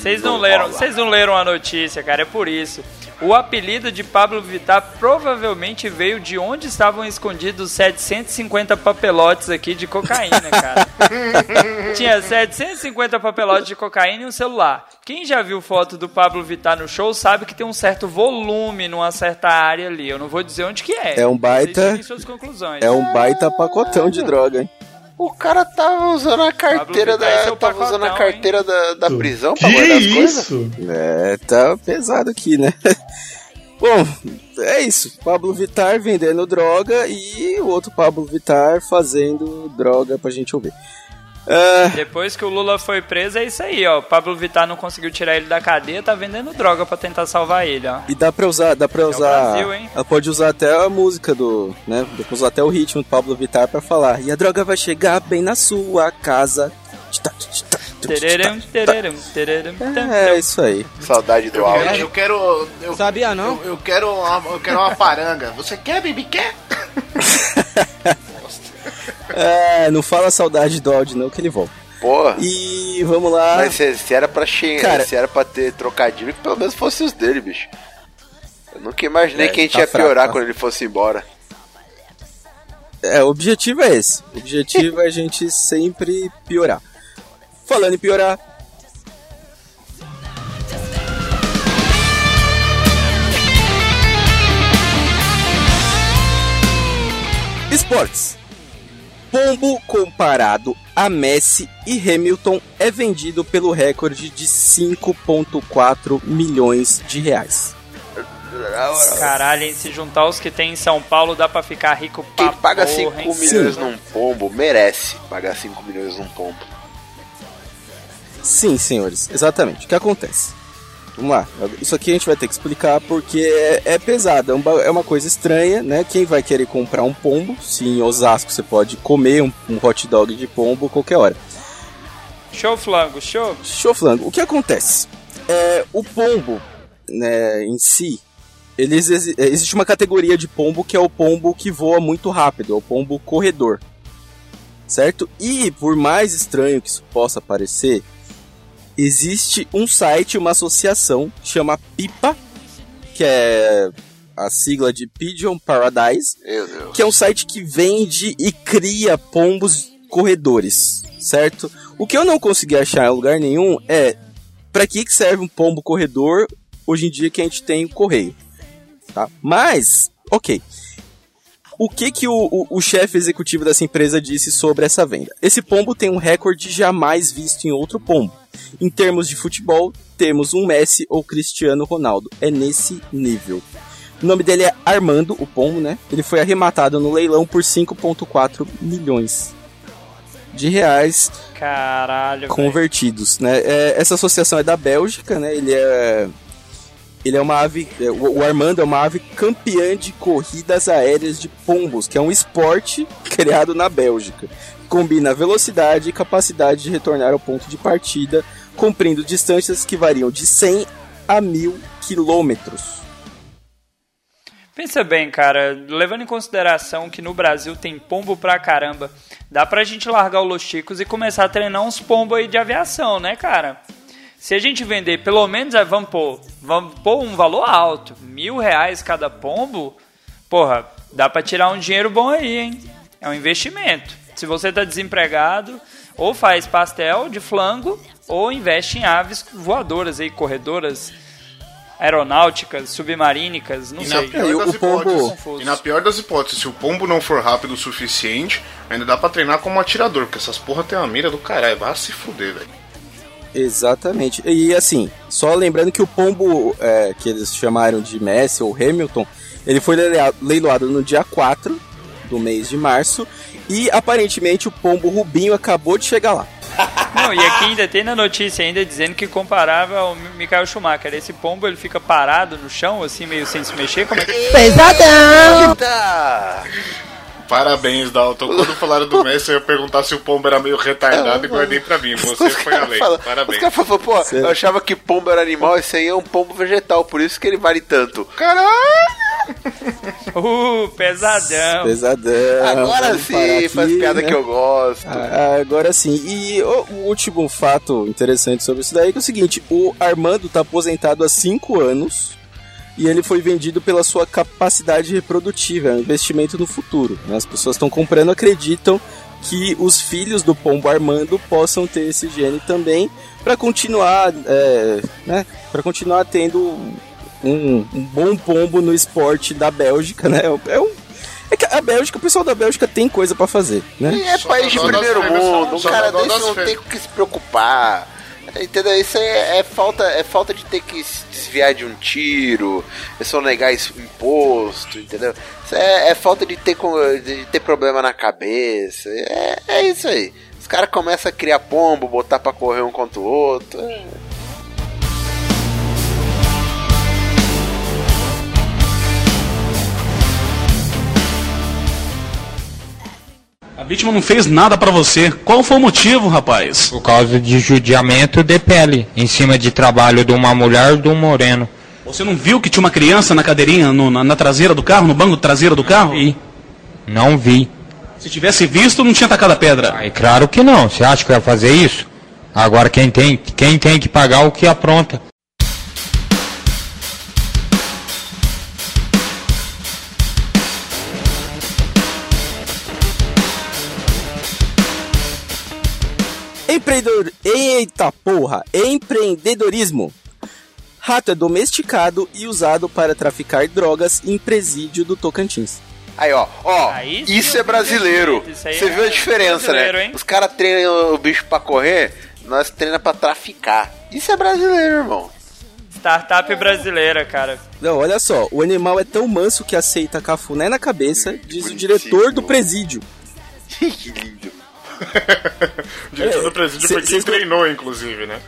Vocês não Não leram, vocês não leram a notícia, cara, é por isso. O apelido de Pablo Vittar provavelmente veio de onde estavam escondidos 750 papelotes aqui de cocaína, cara. Tinha 750 papelotes de cocaína e um celular. Quem já viu foto do Pablo Vittar no show sabe que tem um certo volume numa certa área ali. Eu não vou dizer onde que é. É um baita- suas conclusões. É um baita pacotão de droga, hein? O cara tava usando a carteira da. Tava usando a carteira da, da prisão pra Que guardar as coisas. isso? É, tá pesado aqui, né? Bom, é isso. Pablo Vittar vendendo droga e o outro Pablo Vittar fazendo droga pra gente ouvir. Ah, Depois que o Lula foi preso, é isso aí, ó. Pablo Vittar não conseguiu tirar ele da cadeia, tá vendendo droga pra tentar salvar ele, ó. e dá pra usar, dá pra usar. Brasil, hein? Ela pode usar até a música do, né? Dá pra usar até o ritmo do Pablo Vittar pra falar. E a droga vai chegar bem na sua casa. Tererum, tererum, tererum, É tam. isso aí. Saudade do áudio. eu quero. Eu, Sabia não? eu, eu quero uma, eu quero uma paranga. Você quer, Bibi? Quer? É, não fala saudade do áudio não que ele volta. Porra. E vamos lá. Mas se, se era pra xingar, Cara- se era pra ter trocadilho, que pelo menos fosse os dele, bicho. Eu nunca imaginei É, que a gente tá ia fraco, piorar tá? quando ele fosse embora. É, o objetivo é esse. O objetivo é a gente sempre piorar. Falando em piorar. Esportes. Pombo comparado a Messi e Hamilton é vendido pelo recorde de 5,4 milhões de reais. Caralho, hein? Se juntar os que tem em São Paulo, dá pra ficar rico pra Quem paga porra, 5 hein? milhões Sim. num pombo merece pagar 5 milhões num pombo. Sim, senhores, exatamente. O que acontece? Vamos lá, isso aqui a gente vai ter que explicar porque é, é pesado, é, é uma coisa estranha, né? Quem vai querer comprar um pombo? Se em Osasco você pode comer um, um hot dog de pombo qualquer hora. Show flango, show. Show flango. O que acontece? É, o pombo, né, em si, eles, existe uma categoria de pombo que é o pombo que voa muito rápido, é o pombo corredor. Certo? E por mais estranho que isso possa parecer, existe um site, uma associação, chama PIPA, que é a sigla de Pigeon Paradise, que é um site que vende e cria pombos corredores, certo? O que eu não consegui achar em lugar nenhum é para que que serve um pombo corredor hoje em dia que a gente tem o correio, tá? Mas, ok. O que que o, o, o chefe executivo dessa empresa disse sobre essa venda? Esse pombo tem um recorde jamais visto em outro pombo. Em termos de futebol, temos um Messi ou Cristiano Ronaldo. É nesse nível. O nome dele é Armando, o pombo, né? Ele foi arrematado no leilão por 5,4 milhões de reais Caralho, convertidos, né? É, essa associação é da Bélgica, né? Ele é ele é uma ave, é, o o Armando é uma ave campeã de corridas aéreas de pombos, que é um esporte criado na Bélgica. Combina velocidade e capacidade de retornar ao ponto de partida, cumprindo distâncias que variam de 100 a 1000 quilômetros. Pensa bem, cara, levando em consideração que no Brasil tem pombo pra caramba, dá pra gente largar o Los Chicos e começar a treinar uns pombos aí de aviação, né, cara? Se a gente vender pelo menos, ah, vamos pôr, vamos pôr um valor alto, mil reais cada pombo, porra, dá pra tirar um dinheiro bom aí, hein? É um investimento. Se você tá desempregado, ou faz pastel de flango, ou investe em aves voadoras aí, corredoras, aeronáuticas, submarínicas, não E na, sei. pior E o das pombo- hipóteses, Confuso. e na pior das hipóteses, se o pombo não for rápido o suficiente, ainda dá pra treinar como atirador, porque essas porra tem uma mira do caralho. Vai se fuder, velho. Exatamente. E assim, só lembrando que o pombo é, que eles chamaram de Messi ou Hamilton, ele foi leiloado no dia 4 do mês de março e aparentemente o pombo Rubinho acabou de chegar lá. Não, e aqui ainda tem na notícia ainda dizendo que comparava ao Michael Schumacher. Esse pombo ele fica parado no chão, assim, meio sem se mexer. Como é que... Pesadão! Eita! Parabéns, Dalton. Quando falaram do Messi, eu ia perguntar se o pombo era meio retardado e guardei pra mim. Você Os foi além. Os Parabéns. caras falam, pô, Sério. eu achava que pombo era animal, esse aí é um pombo vegetal, por isso que ele vale tanto. Caralho! Uh, pesadão. Pesadão. Agora vamos sim, aqui, faz piada né? que eu gosto. Ah, Agora sim. E o, o último fato interessante sobre isso daí é, que é o seguinte: o Armando tá aposentado há 5 anos e ele foi vendido pela sua capacidade reprodutiva, é um investimento no futuro. né? As pessoas estão comprando, acreditam que os filhos do pombo Armando possam ter esse gene também para continuar, é, né, para continuar tendo um, um bom pombo no esporte da Bélgica, né? É um é que a Bélgica, o pessoal da Bélgica tem coisa pra fazer, né? E é Só país de primeiro mundo, um cara desse não tem com que se preocupar. Entendeu? Isso é, é falta, é falta de ter que se desviar de um tiro, é só negar imposto, entendeu? Isso é, é falta de ter, de ter problema na cabeça. É, é isso aí. Os caras começam a criar pombo, botar pra correr um contra o outro. é. A vítima não fez nada pra você. Qual foi o motivo, rapaz? Por causa de judiamento de pele, em cima de trabalho de uma mulher de um moreno. Você não viu que tinha uma criança na cadeirinha, no- na, na traseira do carro, no banco traseiro do carro? Vi. Não vi. Se tivesse visto, não tinha tacado a pedra. Aí claro que não. Você acha que vai fazer isso? Agora quem tem, quem tem que pagar o que apronta. Empreendedor... Eita porra! Empreendedorismo. Rato é domesticado e usado para traficar drogas em presídio do Tocantins. Aí, ó, ó, Aí isso é brasileiro. isso Você é viu a diferença, brasileiro, né? hein? Os caras treinam o bicho pra correr, nós treinamos pra traficar. Isso é brasileiro, irmão. Startup brasileira, cara. Não, olha só, o animal é tão manso que aceita cafuné na cabeça, diz o diretor do presídio. que lindo. O diretor É, do presídio cê- foi quem treinou, inclusive, né?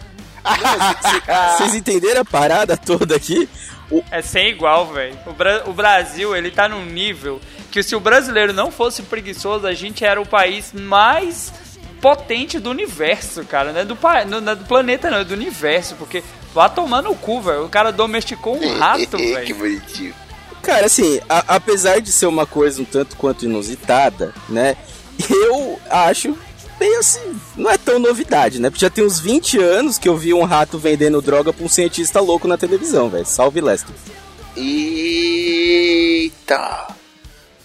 Vocês entenderam a parada toda aqui? O, É sem igual, velho. O, Bra- o Brasil, ele tá num nível que se o brasileiro não fosse preguiçoso, a gente era o país mais potente do universo, cara. Não é do, pa- não é do planeta, não, é do universo. Porque vá tomar no cu, velho. O cara domesticou um rato, que velho. bonitinho. Cara, assim, a- apesar de ser uma coisa um tanto quanto inusitada, né? Eu acho bem assim, não é tão novidade, né? Porque já tem uns 20 anos que eu vi um rato vendendo droga pra um cientista louco na televisão, velho. Salve Lester. Eita!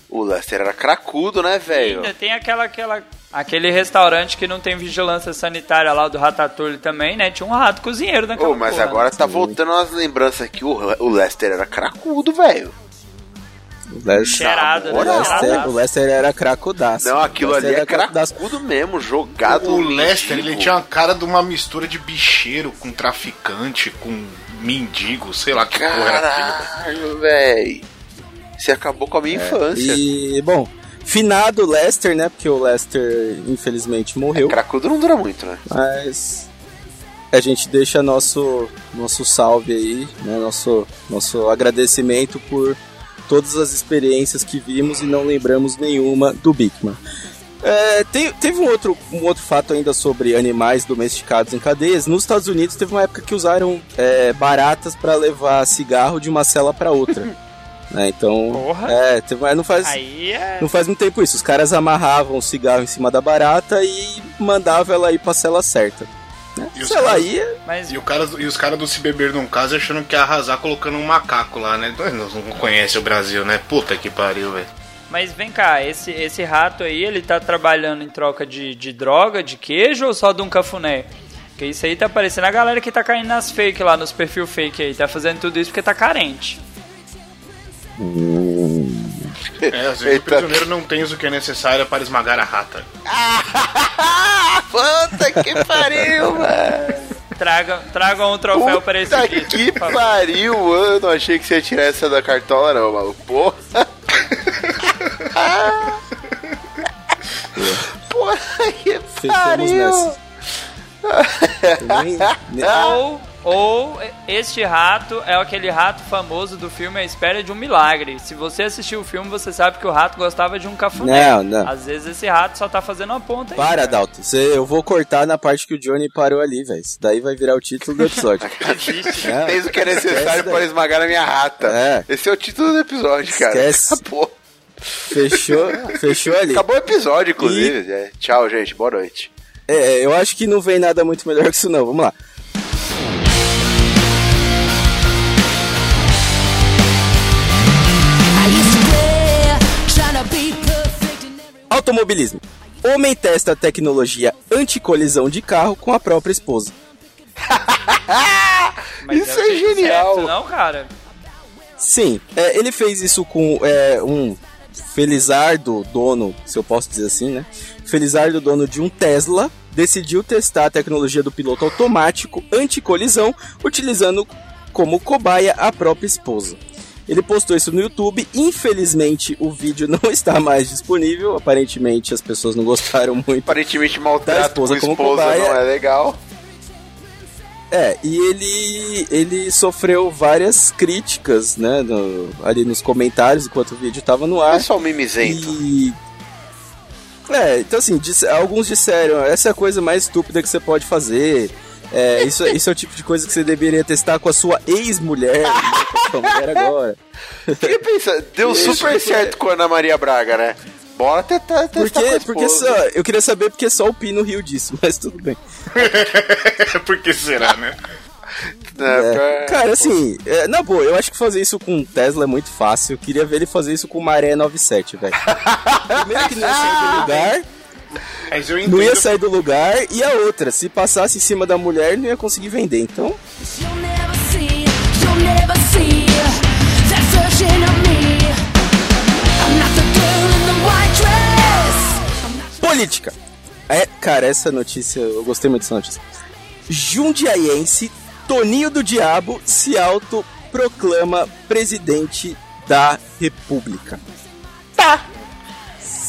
O Lester era cracudo, né, velho? Ainda tem aquela, aquela, aquele restaurante que não tem vigilância sanitária lá do Ratatouille também, né? Tinha um rato cozinheiro naquela Ô, mas porra, agora né? tá voltando umas lembranças que o, o Lester era cracudo, velho. O Lester, Cheirado, né? o Lester, o Lester era cracudaço. Não, aquilo ali Lester é cracudo mesmo, jogado. O Lester, mendigo. ele tinha uma cara de uma mistura de bicheiro com traficante, com mendigo, sei lá que porra era aquilo. velho. Caralho, velho. Você acabou com a minha infância. E, bom, finado Lester, né? Porque o Lester, infelizmente, morreu. Cracudo não dura muito, né? Mas a gente deixa nosso nosso salve aí, né? Nosso nosso agradecimento por todas as experiências que vimos e não lembramos nenhuma do Bigman. É, tem- teve um outro, um outro fato ainda sobre animais domesticados em cadeias. Nos Estados Unidos teve uma época que usaram é, baratas para levar cigarro de uma cela para outra. né? Então, Porra. é, teve, não faz é. não faz muito tempo isso. Os caras amarravam o cigarro em cima da barata e mandavam ela ir pra cela certa. E os Sei lá, caras- aí Mas E, o cara, e os caras do Se Beber Num Caso achando que ia arrasar colocando um macaco lá, né? Não, não conhece o Brasil, né? Puta que pariu, velho. Mas vem cá, esse, esse rato aí, ele tá trabalhando em troca de, de droga, de queijo ou só de um cafuné? Porque isso aí tá parecendo a galera que tá caindo nas fake lá, nos perfil fake aí. Tá fazendo tudo isso porque tá carente. É, às vezes Eita. o prisioneiro não tem o que é necessário para esmagar a rata. Puta que pariu, velho. Traga, traga um troféu para esse Puta kit. que pariu, não achei que você ia tirar essa da cartola, não, maluco. Porra. Porra, que pariu. nessa. Nem- nem- Ou, ou este rato é aquele rato famoso do filme A Espera de um Milagre. Se você assistiu o filme, você sabe que o rato gostava de um cafuné. Não, não. Às vezes esse rato só tá fazendo uma ponta aí. Para, Dalton. Você- eu vou cortar na parte que o Johnny parou ali, velho. Isso daí vai virar o título do episódio. É, Fez o que é necessário para daí. esmagar a minha rata. É. Esse é o título do episódio, cara. Esquece. Acabou. Fechou, fechou ali. Acabou o episódio, inclusive. É, Tchau, gente. Boa noite. É, eu acho que não vem nada muito melhor que isso não. Vamos lá. Automobilismo. Homem testa tecnologia anticolisão de carro com a própria esposa. Isso é ter genial. certo, não, cara? Sim, é, ele fez isso com é, um felizardo dono, se eu posso dizer assim, né? Felizardo dono de um Tesla decidiu testar a tecnologia do piloto automático anticolisão, utilizando como cobaia a própria esposa. Ele postou isso no YouTube. Infelizmente, o vídeo não está mais disponível. Aparentemente, as pessoas não gostaram muito. Aparentemente, Da maltrato esposa com esposa cobaia. não é legal. É, e ele ele sofreu várias críticas, né, no- ali nos comentários enquanto o vídeo estava no ar. É só um mimizento. E é, então assim, disse- alguns disseram, essa é a coisa mais estúpida que você pode fazer. É, isso, isso é o tipo de coisa que você deveria testar com a sua ex-mulher, não com a sua mulher agora. Pensando, deu Isso, super porque- certo com a Ana Maria Braga, né? Bora tentar testar Por com a? Porque só, eu queria saber porque só o Pino riu disso, mas tudo bem. Por que será, né? É, pra- É. Cara, assim, é, na boa, eu acho que fazer isso com Tesla é muito fácil. Eu queria ver ele fazer isso com Maré 97, velho. Primeiro que não ia sair do lugar, não entendo. ia sair do lugar, e a outra, se passasse em cima da mulher, não ia conseguir vender. Então, política. É, cara, essa notícia, eu gostei muito dessa notícia. Jundiaiense Toninho do Diabo se autoproclama presidente da República. Tá.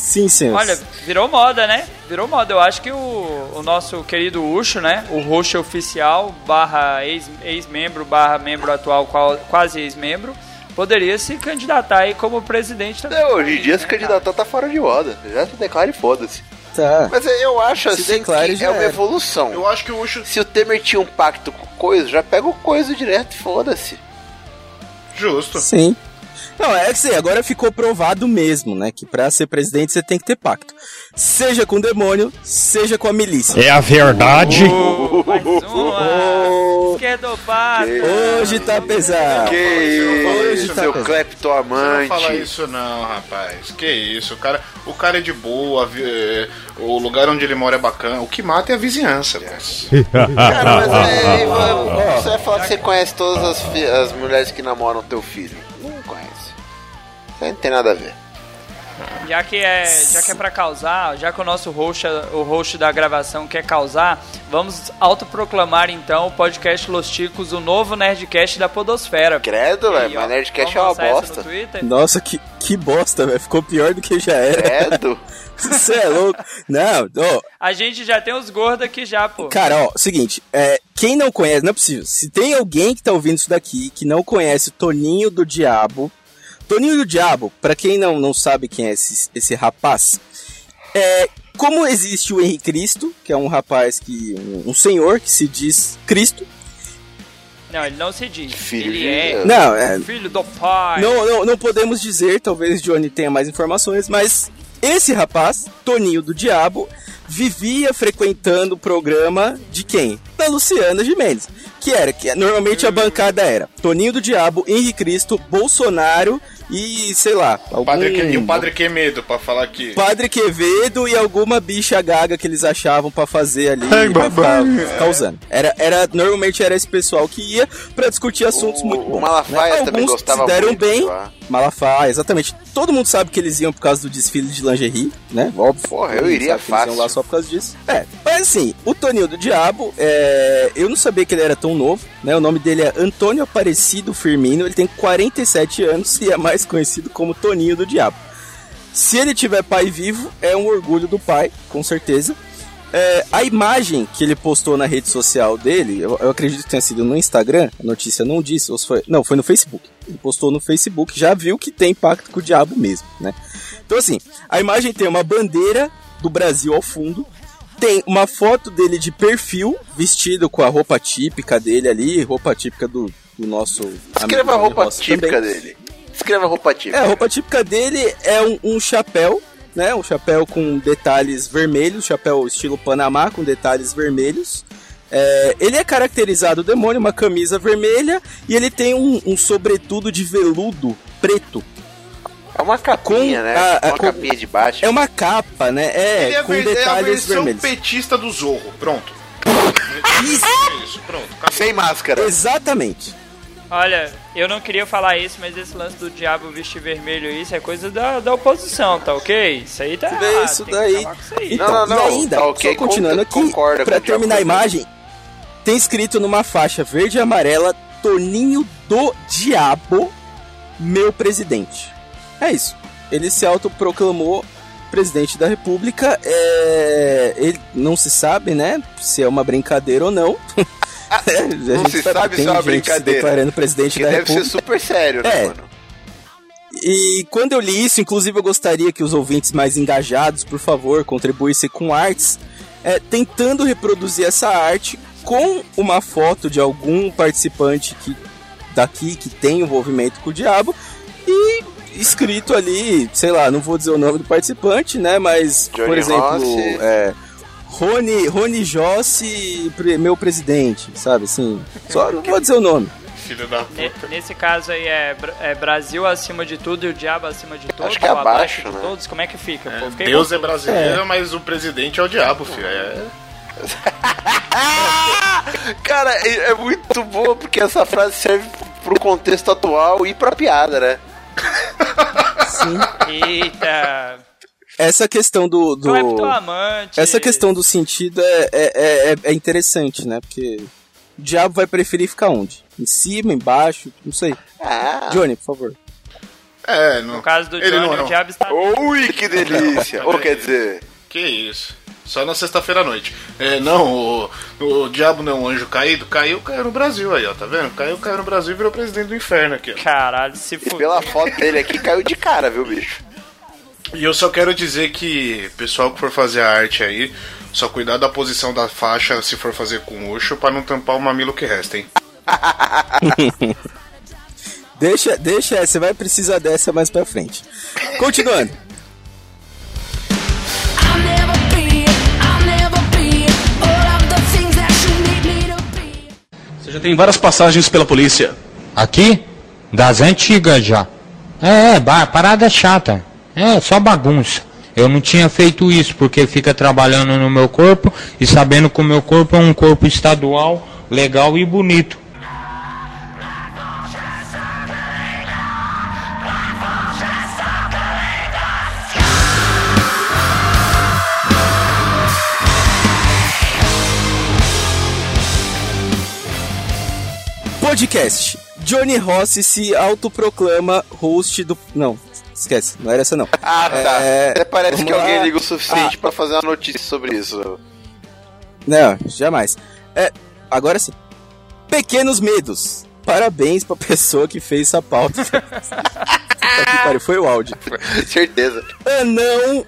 Sim, senhor. Olha, virou moda, né? Virou moda. Eu acho que o, o nosso querido Ucho, né? O Roxo oficial, barra ex- ex-membro, barra membro atual, qual- quase ex-membro, poderia se candidatar aí como presidente também. Não, hoje em dia se Né, cara? candidatar tá fora de moda. Já se declara e foda-se. Tá. Mas eu acho Se assim declare, que é uma era. evolução. Eu acho que o Ucho. Se o Temer tinha um pacto com o Coisa, já pega o Coisa direto e foda-se. Justo. Sim. Não, é que sim, agora ficou provado mesmo, né? Que pra ser presidente você tem que ter pacto. Seja com o demônio, seja com a milícia. É a verdade. Oh, mais uma! Esquerdopata! Hoje tá pesado. Que Hoje isso, tá seu pesado. Não cleptoamante. fala isso não, rapaz. Que isso, o cara, o cara é de boa, é, o lugar onde ele mora é bacana. O que mata é a vizinhança, mas. Cara, mas é, é, você vai falar que você conhece todas as, as mulheres que namoram teu filho. Não tem nada a ver. Já que é, já que é pra causar, já que o nosso host, o host da gravação quer causar, vamos autoproclamar então o podcast Los Ticos, o novo Nerdcast da Podosfera. Credo, velho, mas Nerdcast é uma bosta. Nossa, que, que bosta, velho. Ficou pior do que já era. Credo. Você é louco. Não, A gente já tem os gordos aqui já, pô. Cara, ó, seguinte, é, quem não conhece, não é possível. Se tem alguém que tá ouvindo isso daqui que não conhece o Toninho do Diabo, Toninho do Diabo, pra quem não, não sabe quem é esse, esse rapaz, é, como existe o Henrique Cristo, que é um rapaz que, um, um senhor que se diz Cristo, Não, ele não se diz. Filho ele de é não, é, filho do pai. não, não, não podemos dizer, talvez Johnny tenha mais informações, mas esse rapaz, Toninho do Diabo, vivia frequentando o programa de quem? Da Luciana Gimenez. Que era, que normalmente a bancada era Toninho do Diabo, Henrique Cristo, Bolsonaro e, sei lá, algum... Padre que, e o Padre Quemedo, pra falar que. Padre Quevedo e alguma bicha gaga que eles achavam pra fazer ali Ai, pra ficar, ficar usando. Era, era, normalmente era esse pessoal que ia pra discutir assuntos O- muito o bons. Malafaia né? também Alguns gostava se deram muito bem. de lá. Malafaia, exatamente. Todo mundo sabe que eles iam por causa do desfile de lingerie, né? Óbvio. Porra, eu iria que eles iam fácil. lá só por causa disso. É, mas assim, o Toninho do Diabo, é... eu não sabia que ele era tão novo, né? O nome dele é Antônio Aparecido Firmino, ele tem 47 anos e é mais conhecido como Toninho do Diabo. Se ele tiver pai vivo, é um orgulho do pai, com certeza. É, a imagem que ele postou na rede social dele, eu, eu acredito que tenha sido no Instagram, a notícia não disse, ou se foi, não, foi no Facebook. Ele postou no Facebook, já viu que tem pacto com o diabo mesmo, né? Então assim, a imagem tem uma bandeira do Brasil ao fundo, tem uma foto dele de perfil, vestido com a roupa típica dele ali, roupa típica do, do nosso. Escreva a roupa típica também. dele. Escreva a roupa típica. É, a roupa típica dele é um, um chapéu, né? Um chapéu com detalhes vermelhos, chapéu estilo Panamá com detalhes vermelhos. É, ele é caracterizado o demônio, uma camisa vermelha e ele tem um, um sobretudo de veludo preto. É uma capinha, Com né? a- a- uma com- capinha de baixo. É uma capa, né? É, Ele é, com ver- é detalhes versão vermelhos. petista do Zorro. Pronto. Isso, Isso, pronto. acabou. Sem máscara. exatamente. Olha, eu não queria falar isso, mas esse lance do diabo vestir vermelho, isso é coisa da, da oposição, tá ok? Isso aí tá vê errado, isso daí. isso aí. Então, Não, não, não, e ainda, tá ok, só continuando con- aqui, concorda pra terminar a imagem, tem escrito numa faixa verde e amarela, Toninho do Diabo, meu presidente. É isso. Ele se autoproclamou presidente da república, é... ele não se sabe, né, se é uma brincadeira ou não. A não gente se que sabe se é uma brincadeira. Declarando presidente Que da deve república. ser super sério, né, É. mano? E quando eu li isso, inclusive eu gostaria que os ouvintes mais engajados, por favor, contribuíssem com artes, é, tentando reproduzir essa arte com uma foto de algum participante que, daqui que tem envolvimento com o diabo e escrito ali, sei lá, não vou dizer o nome do participante, né? Mas, Johnny por exemplo, Rossi. é, Rony, Rony Jossi, meu presidente, sabe assim? Só não vou dizer o nome. Filho da puta. Nesse caso aí é, é Brasil acima de tudo e o diabo acima de todos? que é abaixo, de né? todos? Como é que fica? pô? Fiquei Deus é brasileiro, mas o presidente é o diabo, filho. É... Cara, é, é muito boa porque essa frase serve pro contexto atual e pra piada, né? Sim. Eita! Essa questão do. do... Cleptomante! Essa questão do sentido é, é, é, é interessante, né? Porque o diabo vai preferir ficar onde? Em cima, embaixo? Não sei. Ah. Johnny, por favor. É, não. No caso do Ele Johnny, não, é, não. o diabo está... Ui, que delícia! Ou quer dizer, Que isso. Só na sexta-feira à noite. É, não, o, o diabo não, o anjo caído, caiu, caiu no Brasil aí, ó, tá vendo? Caiu, caiu no Brasil e virou presidente do inferno aqui, ó. Caralho, se fudeu. pela foto dele aqui caiu de cara, viu, bicho? E eu só quero dizer que, pessoal que for fazer a arte aí, só cuidar da posição da faixa se for fazer com ucho pra não tampar o mamilo que resta, hein? Deixa, deixa, você vai precisar dessa mais pra frente. Continuando. Você já tem várias passagens pela polícia. Aqui? Das antigas já. É, é, parada chata. É, só bagunça. Eu não tinha feito isso porque fica trabalhando no meu corpo e sabendo que o meu corpo é um corpo estadual, legal e bonito. Podcast. Johnny Rossi se autoproclama host do. Não, esquece, não era essa não. Ah, tá. É, Até parece vamos que alguém lá. liga o suficiente pra fazer uma notícia sobre isso. Não, jamais. É, agora sim. Pequenos medos. Parabéns pra pessoa que fez essa pauta. Pariu, foi o áudio. Certeza. Anão,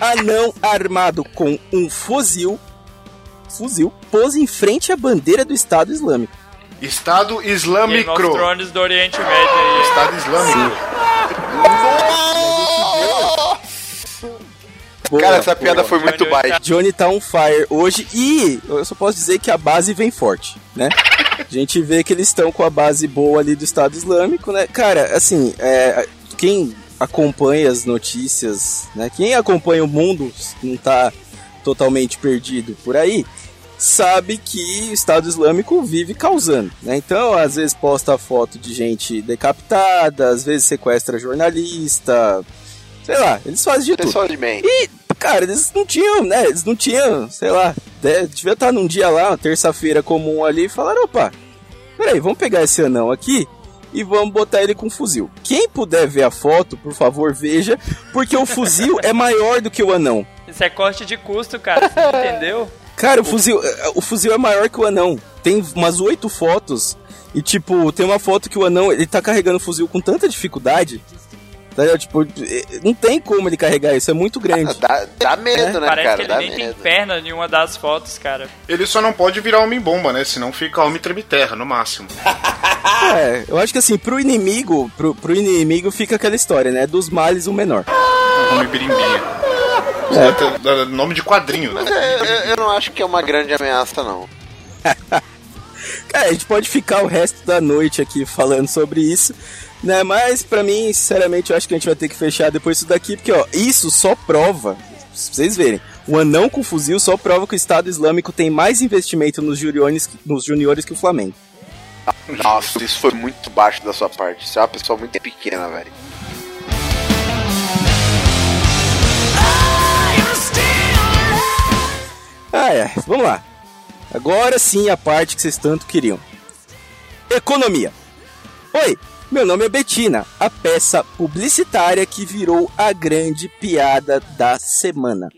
anão armado com um fuzil, fuzil, pôs em frente à bandeira do Estado Islâmico. Estado Game of Islâmico. Thrones do Oriente Médio aí. Estado Islâmico. Boa, Cara, essa boa. piada foi muito Johnny baixa. Johnny tá on fire hoje e eu só posso dizer que a base vem forte, né? A gente vê que eles estão com a base boa ali do Estado Islâmico, né? Cara, assim, é, quem acompanha as notícias, né? Quem acompanha o mundo não tá totalmente perdido por aí, sabe que o Estado Islâmico vive causando, né? Então, às vezes posta foto de gente decapitada, às vezes sequestra jornalista, sei lá, eles fazem de tudo. Pessoal de bem. E, cara, eles não tinham, né? Eles não tinham, sei lá, de- devia estar num dia lá, terça-feira comum ali, e falaram, opa, peraí, vamos pegar esse anão aqui e vamos botar ele com um fuzil. Quem puder ver a foto, por favor, veja, porque o fuzil é maior do que o anão. Isso é corte de custo, cara. Entendeu? Cara, o fuzil, eh, o fuzil é maior que o anão. Tem umas oito fotos e, tipo, tem uma foto que o anão, ele tá carregando o fuzil com tanta dificuldade, tá? Tipo, eh, não tem como ele carregar isso, é muito grande. Dá, dá medo, né, Parece cara? que ele Dá nem tem medo. perna em uma das fotos, cara. Ele só não pode virar homem-bomba, né? Senão fica homem treme-terra, no máximo. É, eu acho que assim, pro inimigo, pro, pro inimigo fica aquela história, né? Dos males o menor. Homem birimbinha. Dá- dá- dá nome de quadrinho, né? Eu, eu- eu não acho que é uma grande ameaça, não. Cara, a gente pode ficar o resto da noite aqui falando sobre isso, né? Mas pra mim, sinceramente, eu acho que a gente vai ter que fechar depois disso daqui, porque ó, isso só prova, se vocês verem, o anão com fuzil só prova que o Estado Islâmico tem mais investimento nos juniores, nos juniores que o Flamengo. Nossa, isso foi muito baixo da sua parte. Você é uma pessoa muito pequena, velho. Ah, é. Vamos lá. Agora sim a parte que vocês tanto queriam. Economia. Oi, meu nome é Betina, a peça publicitária que virou a grande piada da semana.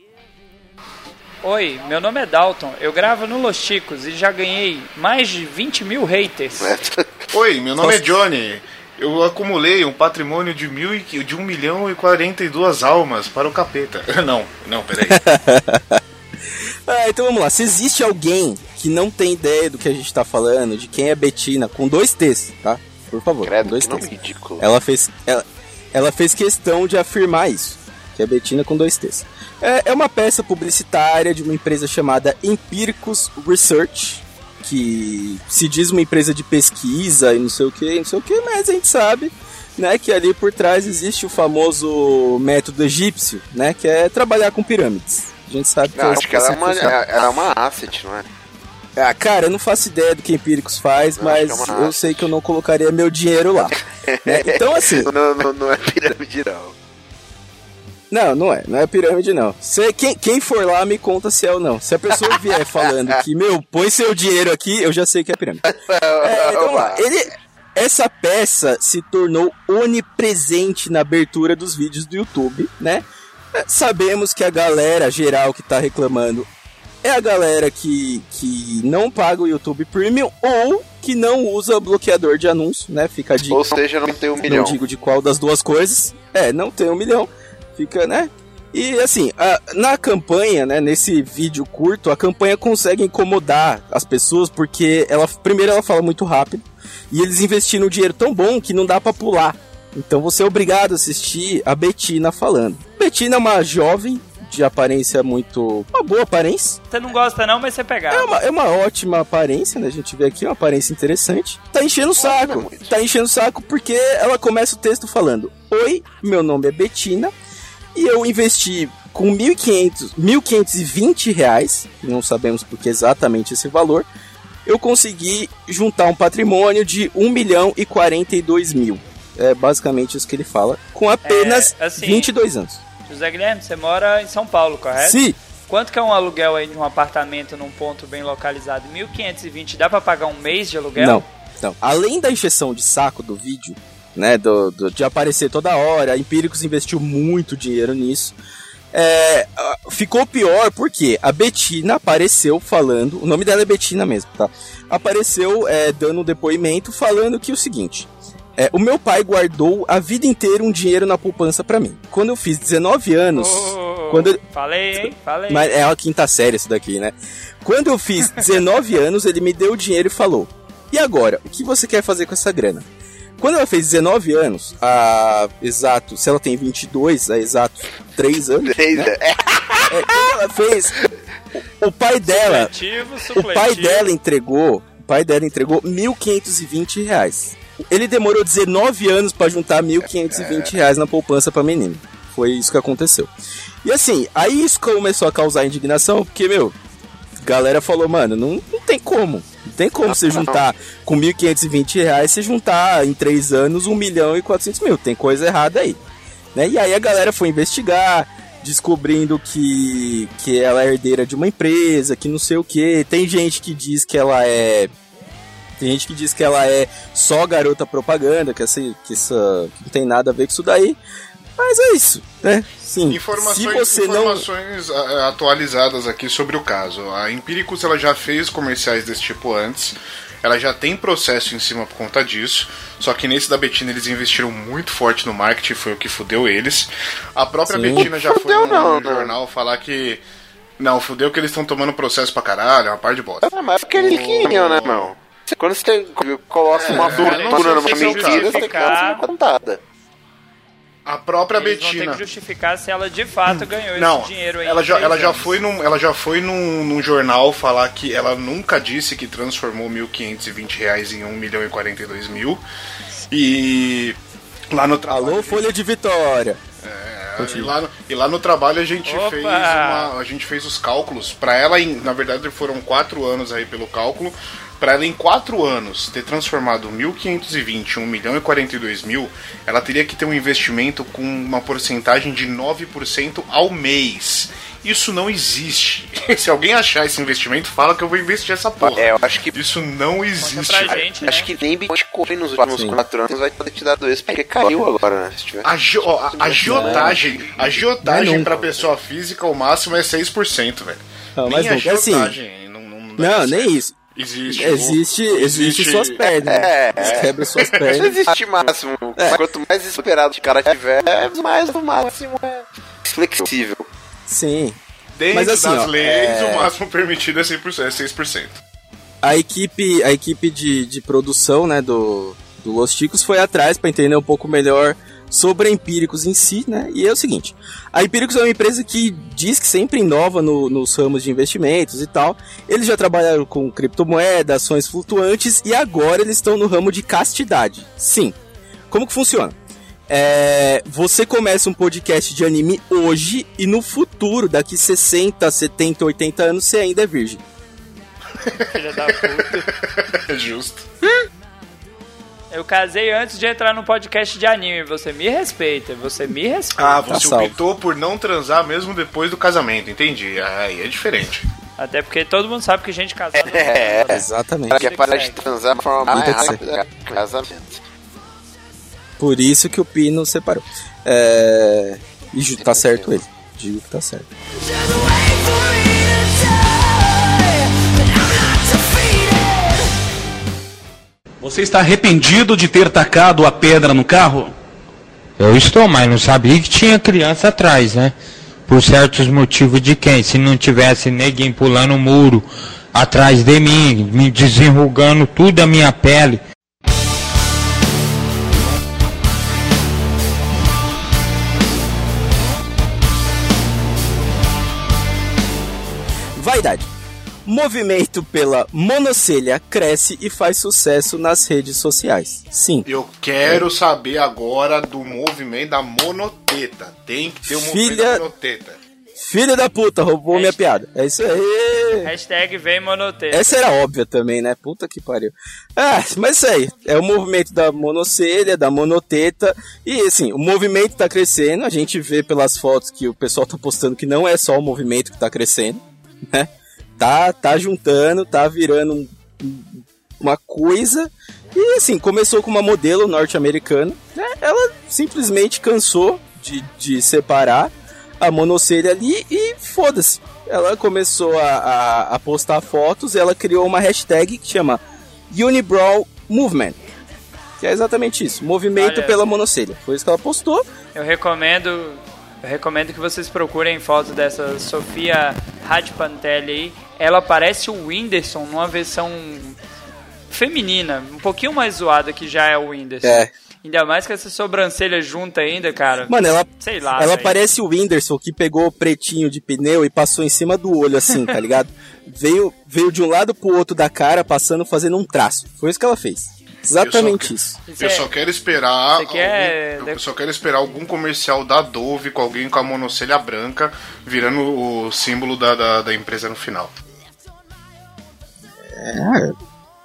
Oi, meu nome é Dalton. Eu gravo no Los Chicos e já ganhei mais de 20 mil haters. Oi, meu nome é Johnny. Eu acumulei um patrimônio de, mil e, de 1 milhão e 42 almas para o capeta. Não, não, peraí. Ah, então vamos lá. Se existe alguém que não tem ideia do que a gente tá falando, de quem é Betina, com dois T's, tá? Por favor, com Credo, dois que nome T's. ridículo. Ela fez, ela, ela fez questão de afirmar isso, que é Betina com dois T's. É, é uma peça publicitária de uma empresa chamada Empiricus Research, que se diz uma empresa de pesquisa e não sei o que, não sei o que, mas a gente sabe, né, que ali por trás existe o famoso método egípcio, né, que é trabalhar com pirâmides. A gente sabe que Não, esse- acho que ela é, uma, funciona. ela é uma asset, não é? Ah, cara, eu não faço ideia do que Empíricos faz, Eu mas é eu sei que eu não colocaria meu dinheiro lá. né? Então, assim, Não, não, não é pirâmide, não. não, não é, não é pirâmide, não. Se, quem, quem for lá me conta se é ou não. Se a pessoa vier falando que, meu, põe seu dinheiro aqui, eu já sei que é pirâmide. É, então, vamos lá. ele, essa peça se tornou onipresente na abertura dos vídeos do YouTube, né? Sabemos que a galera geral que tá reclamando é a galera que, que não paga o YouTube Premium ou que não usa bloqueador de anúncio, né? Fica dica. Ou seja, não tem um Não milhão. digo de qual das duas coisas. É, não tem um milhão. Fica, né? E assim, a- na campanha, né, nesse vídeo curto, a campanha consegue incomodar as pessoas porque ela primeiro ela fala muito rápido e eles investiram um dinheiro tão bom que não dá pra pular. Então você é obrigado a assistir a Betina falando. Betina é uma jovem de aparência muito, uma boa aparência. Você não gosta não, mas você É pegar. uma, é uma ótima aparência, né? A gente vê aqui uma aparência interessante. Tá enchendo o saco. Tá enchendo o saco porque ela começa o texto falando: Oi, meu nome é Betina e eu investi com 1.500, 1.520 reais, não sabemos por que exatamente esse valor, eu consegui juntar um patrimônio de 1 milhão e 42 mil. É basicamente isso que ele fala, com apenas É, assim, 22 anos. José Guilherme, você mora em São Paulo, correto? Sim, Quanto que é um aluguel aí de um apartamento num ponto bem localizado? 1.520, dá pra pagar um mês de aluguel? Não, não. Além da injeção de saco do vídeo, né, do, do- de aparecer toda hora, a Empíricos investiu muito dinheiro nisso. É, ficou pior porque a Betina apareceu falando, o nome dela é Betina mesmo, tá? Apareceu é, dando um depoimento falando que o seguinte: é, o meu pai guardou a vida inteira um dinheiro na poupança pra mim. Quando eu fiz 19 anos, Ô, quando eu- Falei, hein? Falei. mas é uma quinta série isso daqui, né? Quando eu fiz 19 anos, ele me deu o dinheiro e falou: E agora, o que você quer fazer com essa grana? Quando ela fez 19 anos, a exato, se ela tem 22, a exato 3 anos, Três- né? é, quando ela fez, o, o pai dela, Supletivo, o supletivo. pai dela entregou, o pai dela entregou 1.520 reais. Ele demorou 19 anos pra juntar 1.520 reais na poupança pra menino. Foi isso que aconteceu. E assim, aí isso começou a causar indignação, porque, meu, galera falou, mano, não, não tem como. Não tem como você juntar com 1.520 reais, você juntar em 3 anos 1 milhão e 400 mil. Tem coisa errada aí. Né? E aí a galera foi investigar, descobrindo que, que ela é herdeira de uma empresa, que não sei o que. Tem gente que diz que ela é. Tem gente que diz que ela é só garota propaganda, que, essa, que, essa, que não tem nada a ver com isso daí. Mas é isso, né? Sim. Informações, se você não. informações a- atualizadas aqui sobre o caso. A Empíricos ela já fez comerciais desse tipo antes. Ela já tem processo em cima por conta disso. Só que nesse da Betina eles investiram muito forte no marketing, foi o que fudeu eles. A própria Sim. Betina já foi no, não, no né? jornal falar que. Não, fudeu que eles estão tomando processo pra caralho, é uma par de bosta. Ah, mas é porque eles queriam, né, meu? Quando você coloca uma É, fortuna numa é mentira, você tem que dar uma contada. A própria Eles vão ter Betina. que justificar se ela de fato ganhou Não, esse dinheiro aí. ela já, ela já foi, num, ela já foi num, num jornal falar que ela nunca disse que transformou 1.520 reais em 1 milhão e 42 mil. E lá no trabalho. Alô, Folha de Vitória. E lá, no, e lá no trabalho a gente Opa! fez uma, a gente fez os cálculos para ela em, na verdade foram quatro anos aí pelo cálculo para ela em quatro anos ter transformado 1.520 em 1 milhão e 42 mil ela teria que ter um investimento com uma porcentagem de 9% ao mês isso não existe se alguém achar esse investimento fala que eu vou investir essa porra É, eu acho que isso não existe pra gente, Acho né? que nem Bitcoin nos últimos quatro anos vai poder te dar dois, porque caiu agora, né? Se tiver. A, gio- ó, a, a agiotagem, a agiotagem nunca. pra pessoa física, o máximo é 6%, velho. Não, mas nem nunca, assim, não, não, não dá Não, certo. nem isso. Existe. Existe, o- existe suas pernas. É, né? Quebra suas Não pernas. existe máximo. Quanto mais esperado o cara tiver, mais o máximo é flexível. Sim. Dentro Mas assim, das ó, leis, é- o máximo permitido é 100%. É 6%. A equipe, a equipe de, de produção, né, do, do Los Ticos foi atrás para entender um pouco melhor sobre a Empíricos em si, né? E é o seguinte, a Empíricos é uma empresa que diz que sempre inova no- nos ramos de investimentos e tal. Eles já trabalharam com criptomoeda, ações flutuantes e agora eles estão no ramo de castidade. Sim. Como que funciona? É, você começa um podcast de anime hoje e no futuro, daqui 60, 70, 80 anos, você ainda é virgem. Filha da puta. É justo. Eu casei antes de entrar no podcast de anime. Você me respeita, você me respeita. Ah, Tá você salvo. optou por não transar mesmo depois do casamento, entendi. Aí é diferente. Até porque todo mundo sabe que gente casada. não É. transa. Exatamente. Quer parar de transar de forma mais rápida que casamento. Por isso que o Pino separou. É... E tá certo ele. Digo que tá certo. Você está arrependido de ter tacado a pedra no carro? Eu estou, mas não sabia que tinha criança atrás, né? Por certos motivos de quem? Se não tivesse ninguém pulando o muro atrás de mim, me desenrugando tudo a minha pele. Vaidade. Movimento pela monocelha cresce e faz sucesso nas redes sociais. Sim. Eu quero saber agora do movimento da monoteta. Tem que ter um movimento Filha- da monoteta. Filha da puta, roubou minha piada. É isso aí. Hashtag vem monoteta. Essa era óbvia também, né? Puta que pariu. Ah, mas isso aí. É o movimento da monocelha, da monoteta. E assim, o movimento tá crescendo. A gente vê pelas fotos que o pessoal tá postando que não é só o movimento que tá crescendo, né? Tá, tá juntando, tá virando um- um- uma coisa. E assim, começou com uma modelo norte-americana. Né? Ela simplesmente cansou de, de separar a monocelha ali e foda-se. Ela começou a, a, a postar fotos, ela criou uma hashtag que chama Unibrow Movement. Que é exatamente isso, movimento Olha. pela monocelha. Foi isso que ela postou. Eu recomendo, eu recomendo que vocês procurem fotos dessa Sofia Radpantelli aí. Ela parece o Whindersson numa versão feminina, um pouquinho mais zoada que já é o Whindersson. É. Ainda mais com essa sobrancelha junta ainda, cara. Mano, ela, Sei lá, ela parece o Whindersson que pegou o pretinho de pneu e passou em cima do olho assim, tá ligado? veio, veio de um lado pro outro da cara, passando, fazendo um traço. Foi isso que ela fez. Exatamente Eu isso. Isso Eu é- só quero esperar. Quer- algum- eu só quero esperar algum comercial da Dove com alguém com a monocelha branca virando o símbolo da, da, da empresa no final.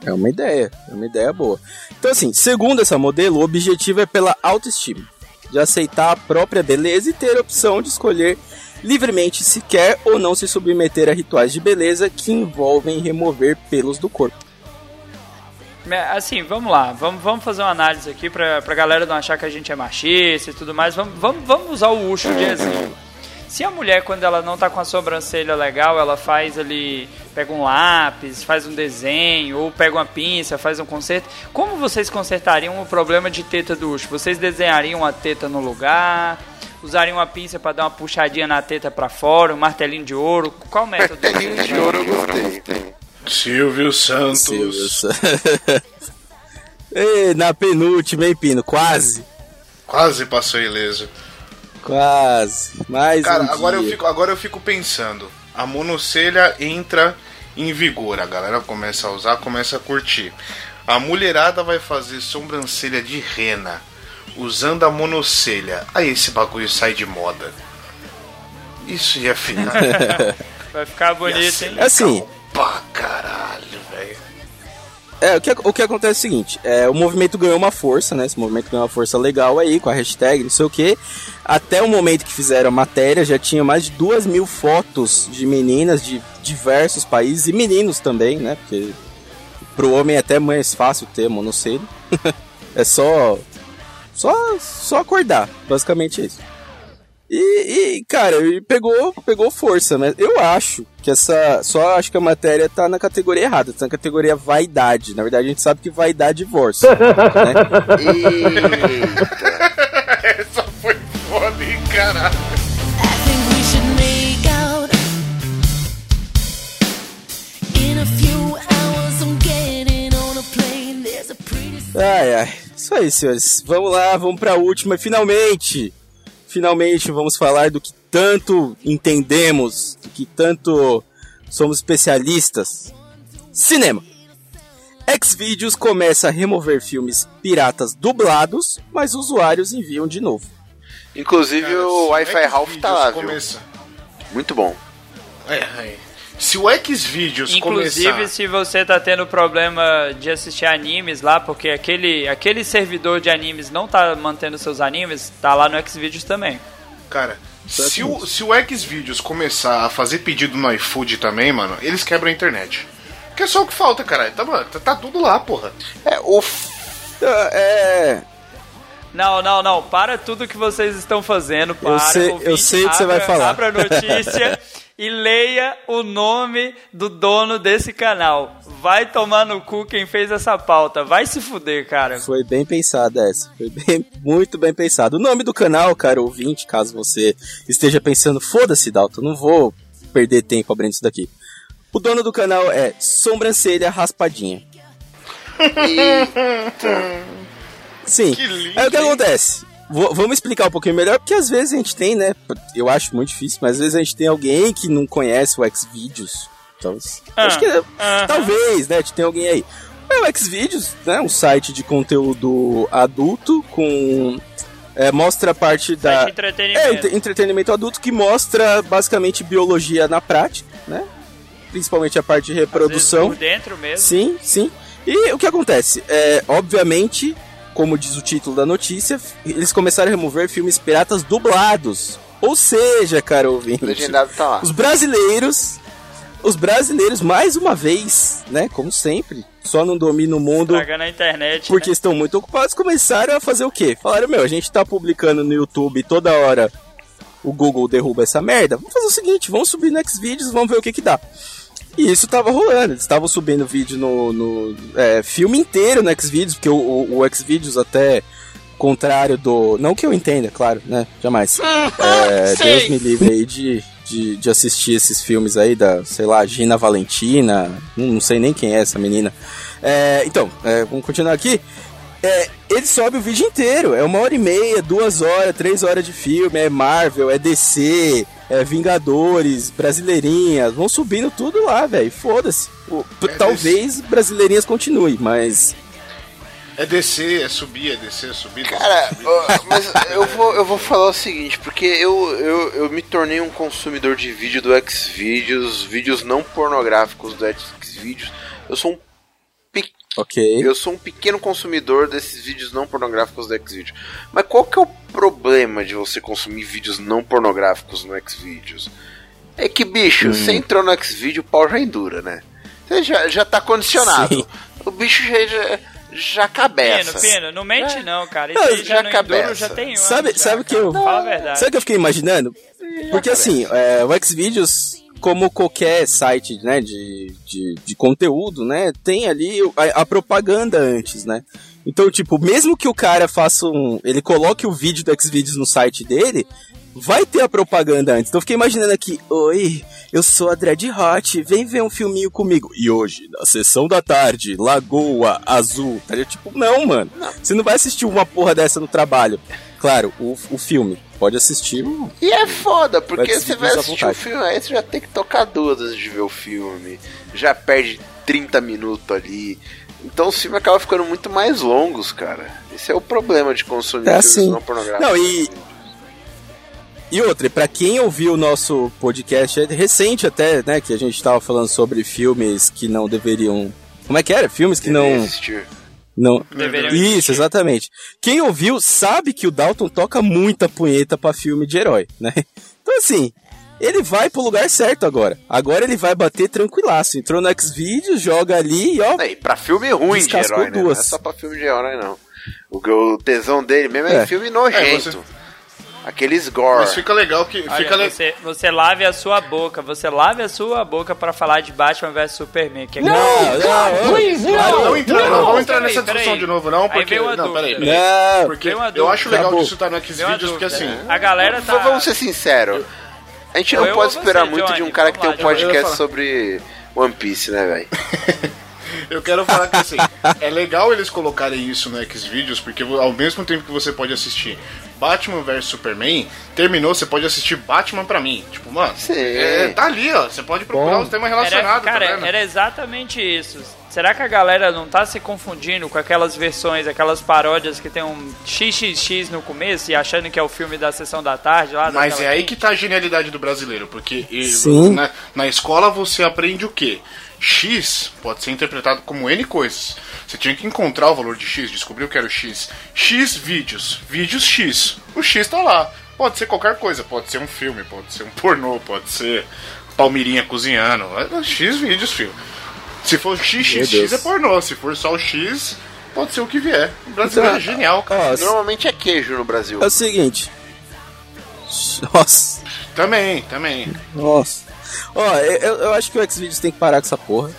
É uma ideia, é uma ideia boa. Então, assim, segundo essa modelo, o objetivo é pela autoestima, de aceitar a própria beleza e ter a opção de escolher livremente se quer ou não se submeter a rituais de beleza que envolvem remover pelos do corpo. Assim, vamos lá, vamos, vamos fazer uma análise aqui pra, pra galera não achar que a gente é machista e tudo mais. Vamos, vamos, vamos usar o Ucho de exemplo. Se a mulher, quando ela não tá com a sobrancelha legal, ela faz ali, pega um lápis, faz um desenho, ou pega uma pinça, faz um conserto, como vocês consertariam o problema de teta do Ucho? Vocês desenhariam a teta no lugar? Usariam uma pinça pra dar uma puxadinha na teta pra fora, um martelinho de ouro? Qual método? Martelinho de ouro eu gostei. Silvio Santos. Silvio. Ei, na penúltima, hein, Pino? Quase. Quase passou ileso. Quase. Mais Cara, um agora eu, dia. fico, agora eu fico pensando. A monocelha entra em vigor. A galera começa a usar, começa a curtir. A mulherada vai fazer sobrancelha de rena usando a monocelha. Aí esse bagulho sai de moda. Isso ia ficar. Vai ficar bonito, hein? Assim. Pra caralho, velho. É, o que, o que acontece é o seguinte, é, o movimento ganhou uma força, né? Esse movimento ganhou uma força legal aí, com a hashtag, não sei o que. Até o momento que fizeram a matéria, já tinha mais de duas mil fotos de meninas de diversos países, e meninos também, né? Porque pro homem é até mais fácil ter monocelha. é só, só. Só acordar, basicamente é isso. E, e, cara, e pegou, pegou força, né? Eu acho que essa. Só acho que a matéria tá na categoria errada, tá na categoria vaidade. Na verdade, a gente sabe que vaidade é divórcio. né? Essa pretty Ai, ai. Isso aí, senhores. Vamos lá, vamos pra última. Finalmente! Finalmente vamos falar do que tanto entendemos, do que tanto somos especialistas. Cinema. Xvideos começa a remover filmes piratas dublados, mas usuários enviam de novo. Inclusive Cara, o Wi-Fi Ralph tá lá, viu? começa... Muito bom. É, é. Se o Xvideos Inclusive, começar... se você tá tendo problema de assistir animes lá, porque aquele, aquele servidor de animes não tá mantendo seus animes, tá lá no Xvideos também. Cara, se o, se o Xvideos começar a fazer pedido no iFood também, mano, eles quebram a internet. Que é só o que falta, caralho. Tá, mano, tá, tá tudo lá, porra. É, o f- É. Não, não, não. Para tudo que vocês estão fazendo. Para, sei- eu ouvinte, sei o que você vai falar. Abra a notícia e leia o nome do dono desse canal. Vai tomar no cu quem fez essa pauta. Vai se fuder, cara. Foi bem pensada essa. Foi bem, muito bem pensado. O nome do canal, cara, ouvinte, caso você esteja pensando, foda-se, Dalton, não vou perder tempo abrindo isso daqui. O dono do canal é Sobrancelha Raspadinha. Sim. Que lindo, Aí o que acontece? V- vamos explicar um pouquinho melhor, porque às vezes a gente tem, né? Eu acho muito difícil, mas às vezes a gente tem alguém que não conhece o Xvideos. Então, acho que talvez, né? A gente tem alguém aí. É o Xvideos, né? Um site de conteúdo adulto com. é, mostra a parte da. Site É, entretenimento. entre- entretenimento adulto que mostra basicamente biologia na prática, né? Principalmente a parte de reprodução. Por dentro mesmo. Sim, sim. E o que acontece? É, obviamente, como diz o título da notícia, eles começaram a remover filmes piratas dublados. Ou seja, cara ouvinte, legendado tá lá. os brasileiros, os brasileiros mais uma vez, né, como sempre, só não dominam o mundo Tragando a internet. porque né? estão muito ocupados, começaram a fazer o quê? Falaram, meu, a gente tá publicando no YouTube toda hora o Google derruba essa merda. Vamos fazer o seguinte, vamos subir no Xvideos, vamos ver o que que dá. E isso tava rolando, eles estavam subindo vídeo no, no é, filme inteiro no Xvideos, porque o, o, o Xvideos até contrário do... Não que eu entenda, claro, né? Jamais. É, Deus me livre aí de, de, de assistir esses filmes aí da, sei lá, Gina Valentina, não, não sei nem quem é essa menina. É, então, é, vamos continuar aqui. É, ele sobe o vídeo inteiro, é uma hora e meia, duas horas, três horas de filme, é Marvel, é DC, é Vingadores, Brasileirinhas, vão subindo tudo lá, velho, foda-se. P- Talvez Brasileirinhas continue, mas É descer, é subir, é descer, é subir. descer, Cara, subir. mas eu vou, eu vou falar o seguinte, porque eu, eu, eu me tornei um consumidor de vídeo do Xvideos, vídeos não pornográficos do Xvideos. Eu sou um Ok. eu sou um pequeno consumidor desses vídeos não pornográficos do Xvideos. Mas qual que é o problema de você consumir vídeos não pornográficos no Xvideos? É que, bicho, você entrou no Xvideo, o pau já endura, né? Você já, já tá condicionado. Sim. O bicho já, já, já cabeça. Pino, Pino, não mente não, cara. Isso já cabeça. Enduro já tem anos Sabe- já, sabe que eu- Fala a verdade. Sabe o que eu fiquei imaginando? Porque assim, é, o Xvideos, como qualquer site né, de, de, de conteúdo, né, tem ali a, a propaganda antes, né? Então, tipo, mesmo que o cara faça um. Ele coloque o vídeo do Xvideos no site dele, vai ter a propaganda antes. Então eu fiquei imaginando aqui, oi, eu sou a Dread Hot, vem ver um filminho comigo. E hoje, na sessão da tarde, Lagoa Azul. Tá ligado? Tipo, não, mano. Você não vai assistir uma porra dessa no trabalho. Claro, o, o filme. Pode assistir E é foda, porque Vai você vai assistir o vontade. filme, aí você já tem que tocar duas antes de ver o filme. Já perde 30 minutos ali. Então os filmes acabam ficando muito mais longos, cara. Esse é o problema de consumir É filmes assim. não pornográficos. Não, e- E outra, pra quem ouviu o nosso podcast, é recente até, né, que a gente tava falando sobre filmes que não deveriam... Como é que era? Filmes que não... assistir. Não... Deveriam Isso, exatamente. Quem ouviu sabe que o Dalton toca muita punheta pra filme de herói, né? Então assim, ele vai pro lugar certo agora. Agora ele vai bater tranquilaço. Entrou no Xvideos, joga ali e ó... E pra filme ruim de herói, né? Não duas. é só pra filme de herói, não. O, o tesão dele mesmo é, É. filme nojento. É, você- Aqueles gore. Mas fica legal que. Olha, fica le- você, você lave a sua boca, você lave a sua boca pra falar de Batman vs Superman. Que é Não, não, Please, Ah, não, no! vamos entrar, não, vamos entrar Peraí, nessa discussão peraí. de novo, não, porque. Não, dúvida. peraí, peraí. não. Porque eu dúvida. acho legal Acabou. disso estar no Veio uma Xvideos, porque dúvida, assim. A galera tá... Vamos ser sinceros. A gente não eu pode esperar você, muito de um Johnny, cara que tem um Johnny. Podcast sobre One Piece, né, velho? Eu quero falar que assim, é legal eles colocarem isso no Xvideos, porque ao mesmo tempo que você pode assistir Batman vs Superman, terminou, você pode assistir Batman pra mim. Tipo, mano, Sim. é, tá ali, ó. Você pode procurar Bom. os temas Era, relacionados, cara, tá era exatamente isso. Será que a galera não tá se confundindo com aquelas versões, aquelas paródias que tem um XXX no começo e achando que é o filme da sessão da tarde lá? Mas é aí que tá a genialidade do brasileiro, porque na, na escola você aprende o quê? X pode ser interpretado como N coisas. Você tinha que encontrar o valor de X, descobrir o que era o X. X vídeos, vídeos X. O X tá lá. Pode ser qualquer coisa, pode ser um filme, pode ser um pornô, pode ser Palmirinha cozinhando. É X vídeos, filho. Se for Meu XXX Deus. é pornô, se for só o X, pode ser o que vier. O brasileiro é genial, cara. Ó, Normalmente é queijo no Brasil. é o seguinte. Nossa. Também, também. Nossa. Ó, eu, eu acho que o Xvideos tem que parar com essa porra.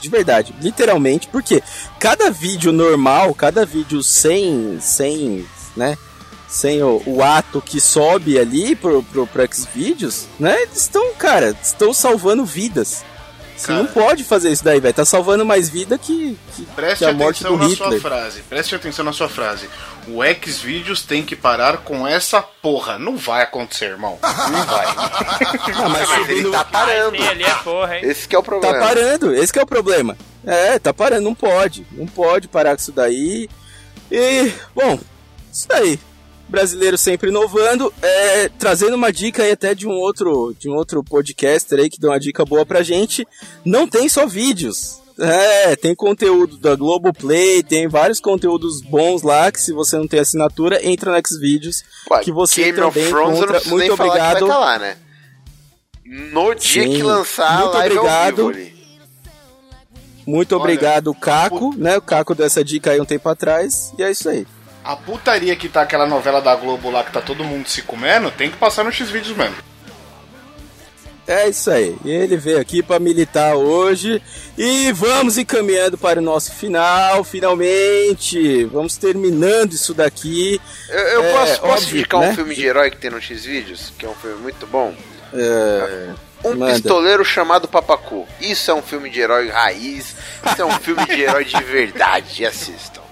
De verdade, literalmente, porque cada vídeo normal, cada vídeo sem, sem, né, sem o, o ato que sobe ali pro, pro, pro Xvideos, né, eles estão, cara, estão salvando vidas. Você Cara. não pode fazer isso daí, velho. Tá salvando mais vida que, que, Preste que a morte atenção do na Hitler. sua frase. Preste atenção na sua frase. O Xvideos tem que parar com essa porra. Não vai acontecer, irmão. Não vai. Ah, mas Mas ele subindo- tá parando. Ali é porra, hein? Esse que é o Tá problema. parando, esse que é o problema. É, tá parando, não pode. Não pode parar com isso daí. E, bom, isso daí. Brasileiro sempre inovando, é, trazendo uma dica aí até de um outro, de um outro podcaster aí que deu uma dica boa pra gente. Não tem só vídeos. É, tem conteúdo da Globoplay, tem vários conteúdos bons lá que se você não tem assinatura, entra no Xvideos que você Game também encontra. Muito obrigado. tá lá, né? No dia Sim, que lançar muito obrigado. vivo. Muito Olha, obrigado, Caco, né? O Caco deu essa dica aí um tempo atrás. E é isso aí. A putaria que tá aquela novela da Globo lá que tá todo mundo se comendo, tem que passar no Xvideos mesmo. É isso aí. E ele veio aqui para militar hoje. E vamos encaminhando para o nosso final, finalmente. Vamos terminando isso daqui. Eu, eu É, posso, posso óbvio, indicar né? um filme de herói que tem no X-Vídeos? Que é um filme muito bom. É, Um Manda. pistoleiro chamado Papacu. Isso é um filme de herói raiz. Isso é um filme de herói de verdade. Assistam.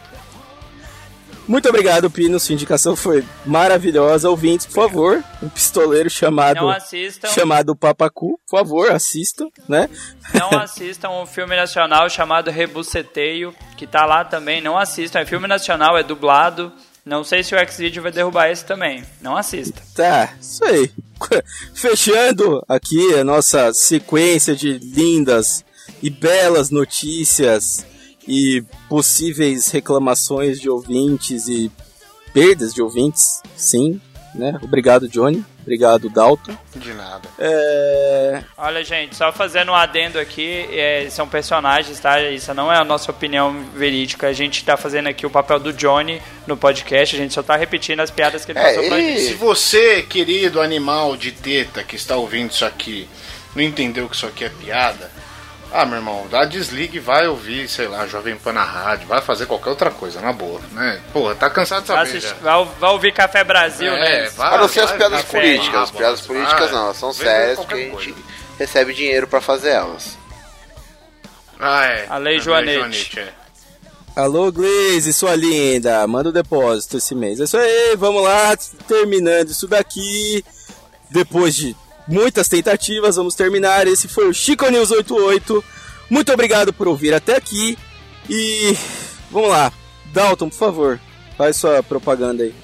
Muito obrigado, Pino. Sua indicação foi maravilhosa. Ouvintes, por favor, um pistoleiro chamado Não assistam. chamado Papacu, por favor, assistam, né? Não assistam um filme nacional chamado Rebuceteio, que tá lá também. Não assistam. É filme nacional, é dublado. Não sei se o Xvideo vai derrubar esse também. Não assista. Tá, isso aí. Fechando aqui a nossa sequência de lindas e belas notícias e possíveis reclamações de ouvintes e perdas de ouvintes, sim, né? Obrigado, Johnny. Obrigado, Dalton. De nada. É... Olha, gente, só fazendo um adendo aqui, é, são personagens, tá? Isso não é a nossa opinião verídica. A gente tá fazendo aqui o papel do Johnny no podcast, a gente só tá repetindo as piadas que ele É, passou pra e- gente. Se você, querido animal de teta que está ouvindo isso aqui, não entendeu que isso aqui é piada, ah, meu irmão, dá desligue e vai ouvir, sei lá, Jovem Pan na rádio, vai fazer qualquer outra coisa, na boa, né? Porra, tá cansado de Vai, saber assistir- já. vai, vai ouvir Café Brasil, É, né? vai, A não ser as vai, piadas café, políticas. As vai, piadas vai, políticas não, elas são sérias porque a gente coisa. recebe dinheiro pra fazer elas. Ah, é. A Lei Joanete. é. Alô, Glaze, sua linda. Manda o depósito esse mês. É isso aí, vamos lá. Terminando isso daqui. Depois de muitas tentativas, vamos terminar. Esse foi o Chico News 88. Muito obrigado por ouvir até aqui. E vamos lá. Dalton, por favor, faz sua propaganda aí.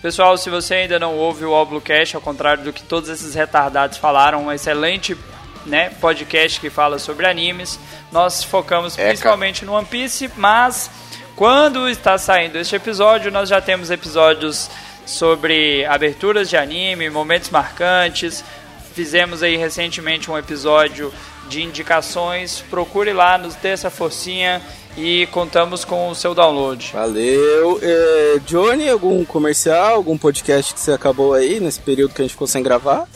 Pessoal, se você ainda não ouve o Oblocast, ao contrário do que todos esses retardados falaram, um excelente né, podcast que fala sobre animes. Nós focamos É, principalmente no One Piece, mas quando está saindo este episódio, nós já temos episódios sobre aberturas de anime, momentos marcantes. Fizemos aí recentemente um episódio de indicações. Procure lá, nos dê essa forcinha e contamos com o seu download. Valeu. É, Johnny, algum comercial, algum podcast que você acabou aí nesse período que a gente ficou sem gravar?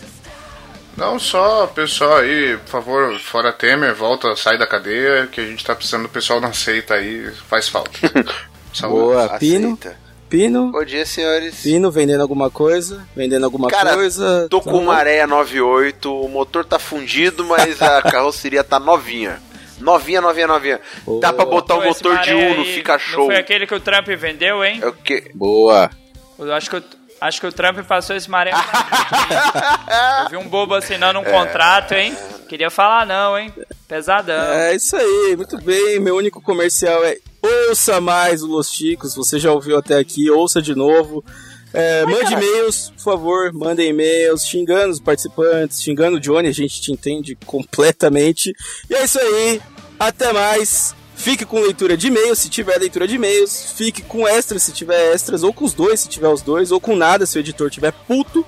Não só, pessoal aí, por favor, fora Temer, volta, sai da cadeia, que a gente tá precisando do pessoal na seita aí, faz falta. Boa, Pino. Aceita. Pino. Bom dia, senhores. Pino vendendo alguma coisa, vendendo alguma Cara, coisa. Tô com uma areia 98, o motor tá fundido, mas a carroceria tá novinha. Novinha, novinha, novinha. Dá pra botar o Pô, esse motor de Uno, aí fica Não show. foi aquele que o Trump vendeu, hein? É o quê? Boa. Eu acho que, o- acho que o Trump passou esse maré. Eu vi um bobo assinando um contrato, hein? Queria falar não, hein? Pesadão. É isso aí, muito bem. Meu único comercial é ouça mais o Los Chicos. Você já ouviu até aqui, ouça de novo. É, mande e-mails, por favor, mandem e-mails, xingando os participantes, xingando o Johnny, a gente te entende completamente. E é isso aí, até mais. Fique com leitura de e-mails, se tiver leitura de e-mails. Fique com extras, se tiver extras, ou com os dois, se tiver os dois, ou com nada, se o editor tiver puto.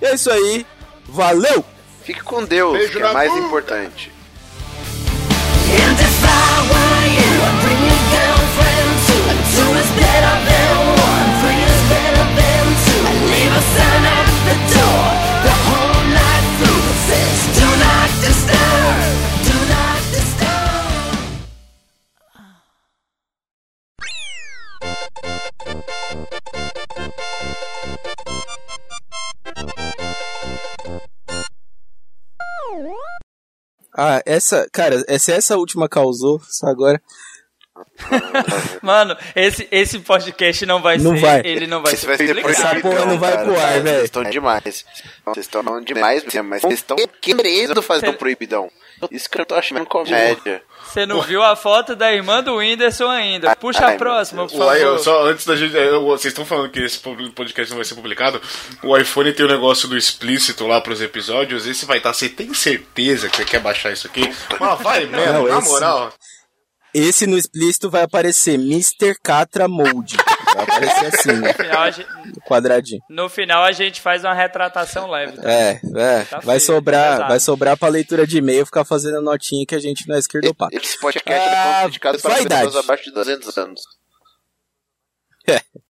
E é isso aí, valeu! Fique com Deus, Beijo que é mais bunda. importante. Ah, essa, cara, se essa última causou, só agora. Mano, esse, esse podcast não vai Não ser. vai. Ele não vai Esse ser vai ser publicado. Essa porra não vai pro ar, velho. Vocês estão demais. Vocês estão demais, mas vocês estão querendo fazer um proibidão. Isso que eu tô achando comédia. Você não viu a foto da irmã do Whindersson ainda. Puxa Ai, a próxima, por eu favor. só antes da gente. eu- vocês estão falando que esse podcast não vai ser publicado. O iPhone tem o negócio do explícito lá pros episódios. Esse vai estar. Você tem certeza que você quer baixar isso aqui? Mas vai mesmo, na esse- moral. Esse no explícito vai aparecer Mr. Catra Mode. Vai aparecer assim, né? No final, a gente, quadradinho. no final a gente faz uma retratação leve. tá? É, é. Tá vai feio, sobrar, pesado. vai sobrar pra leitura de e-mail ficar fazendo notinha que a gente não é esquerdopata. Esse podcast é Ah, dedicado para pessoas abaixo de 200 anos.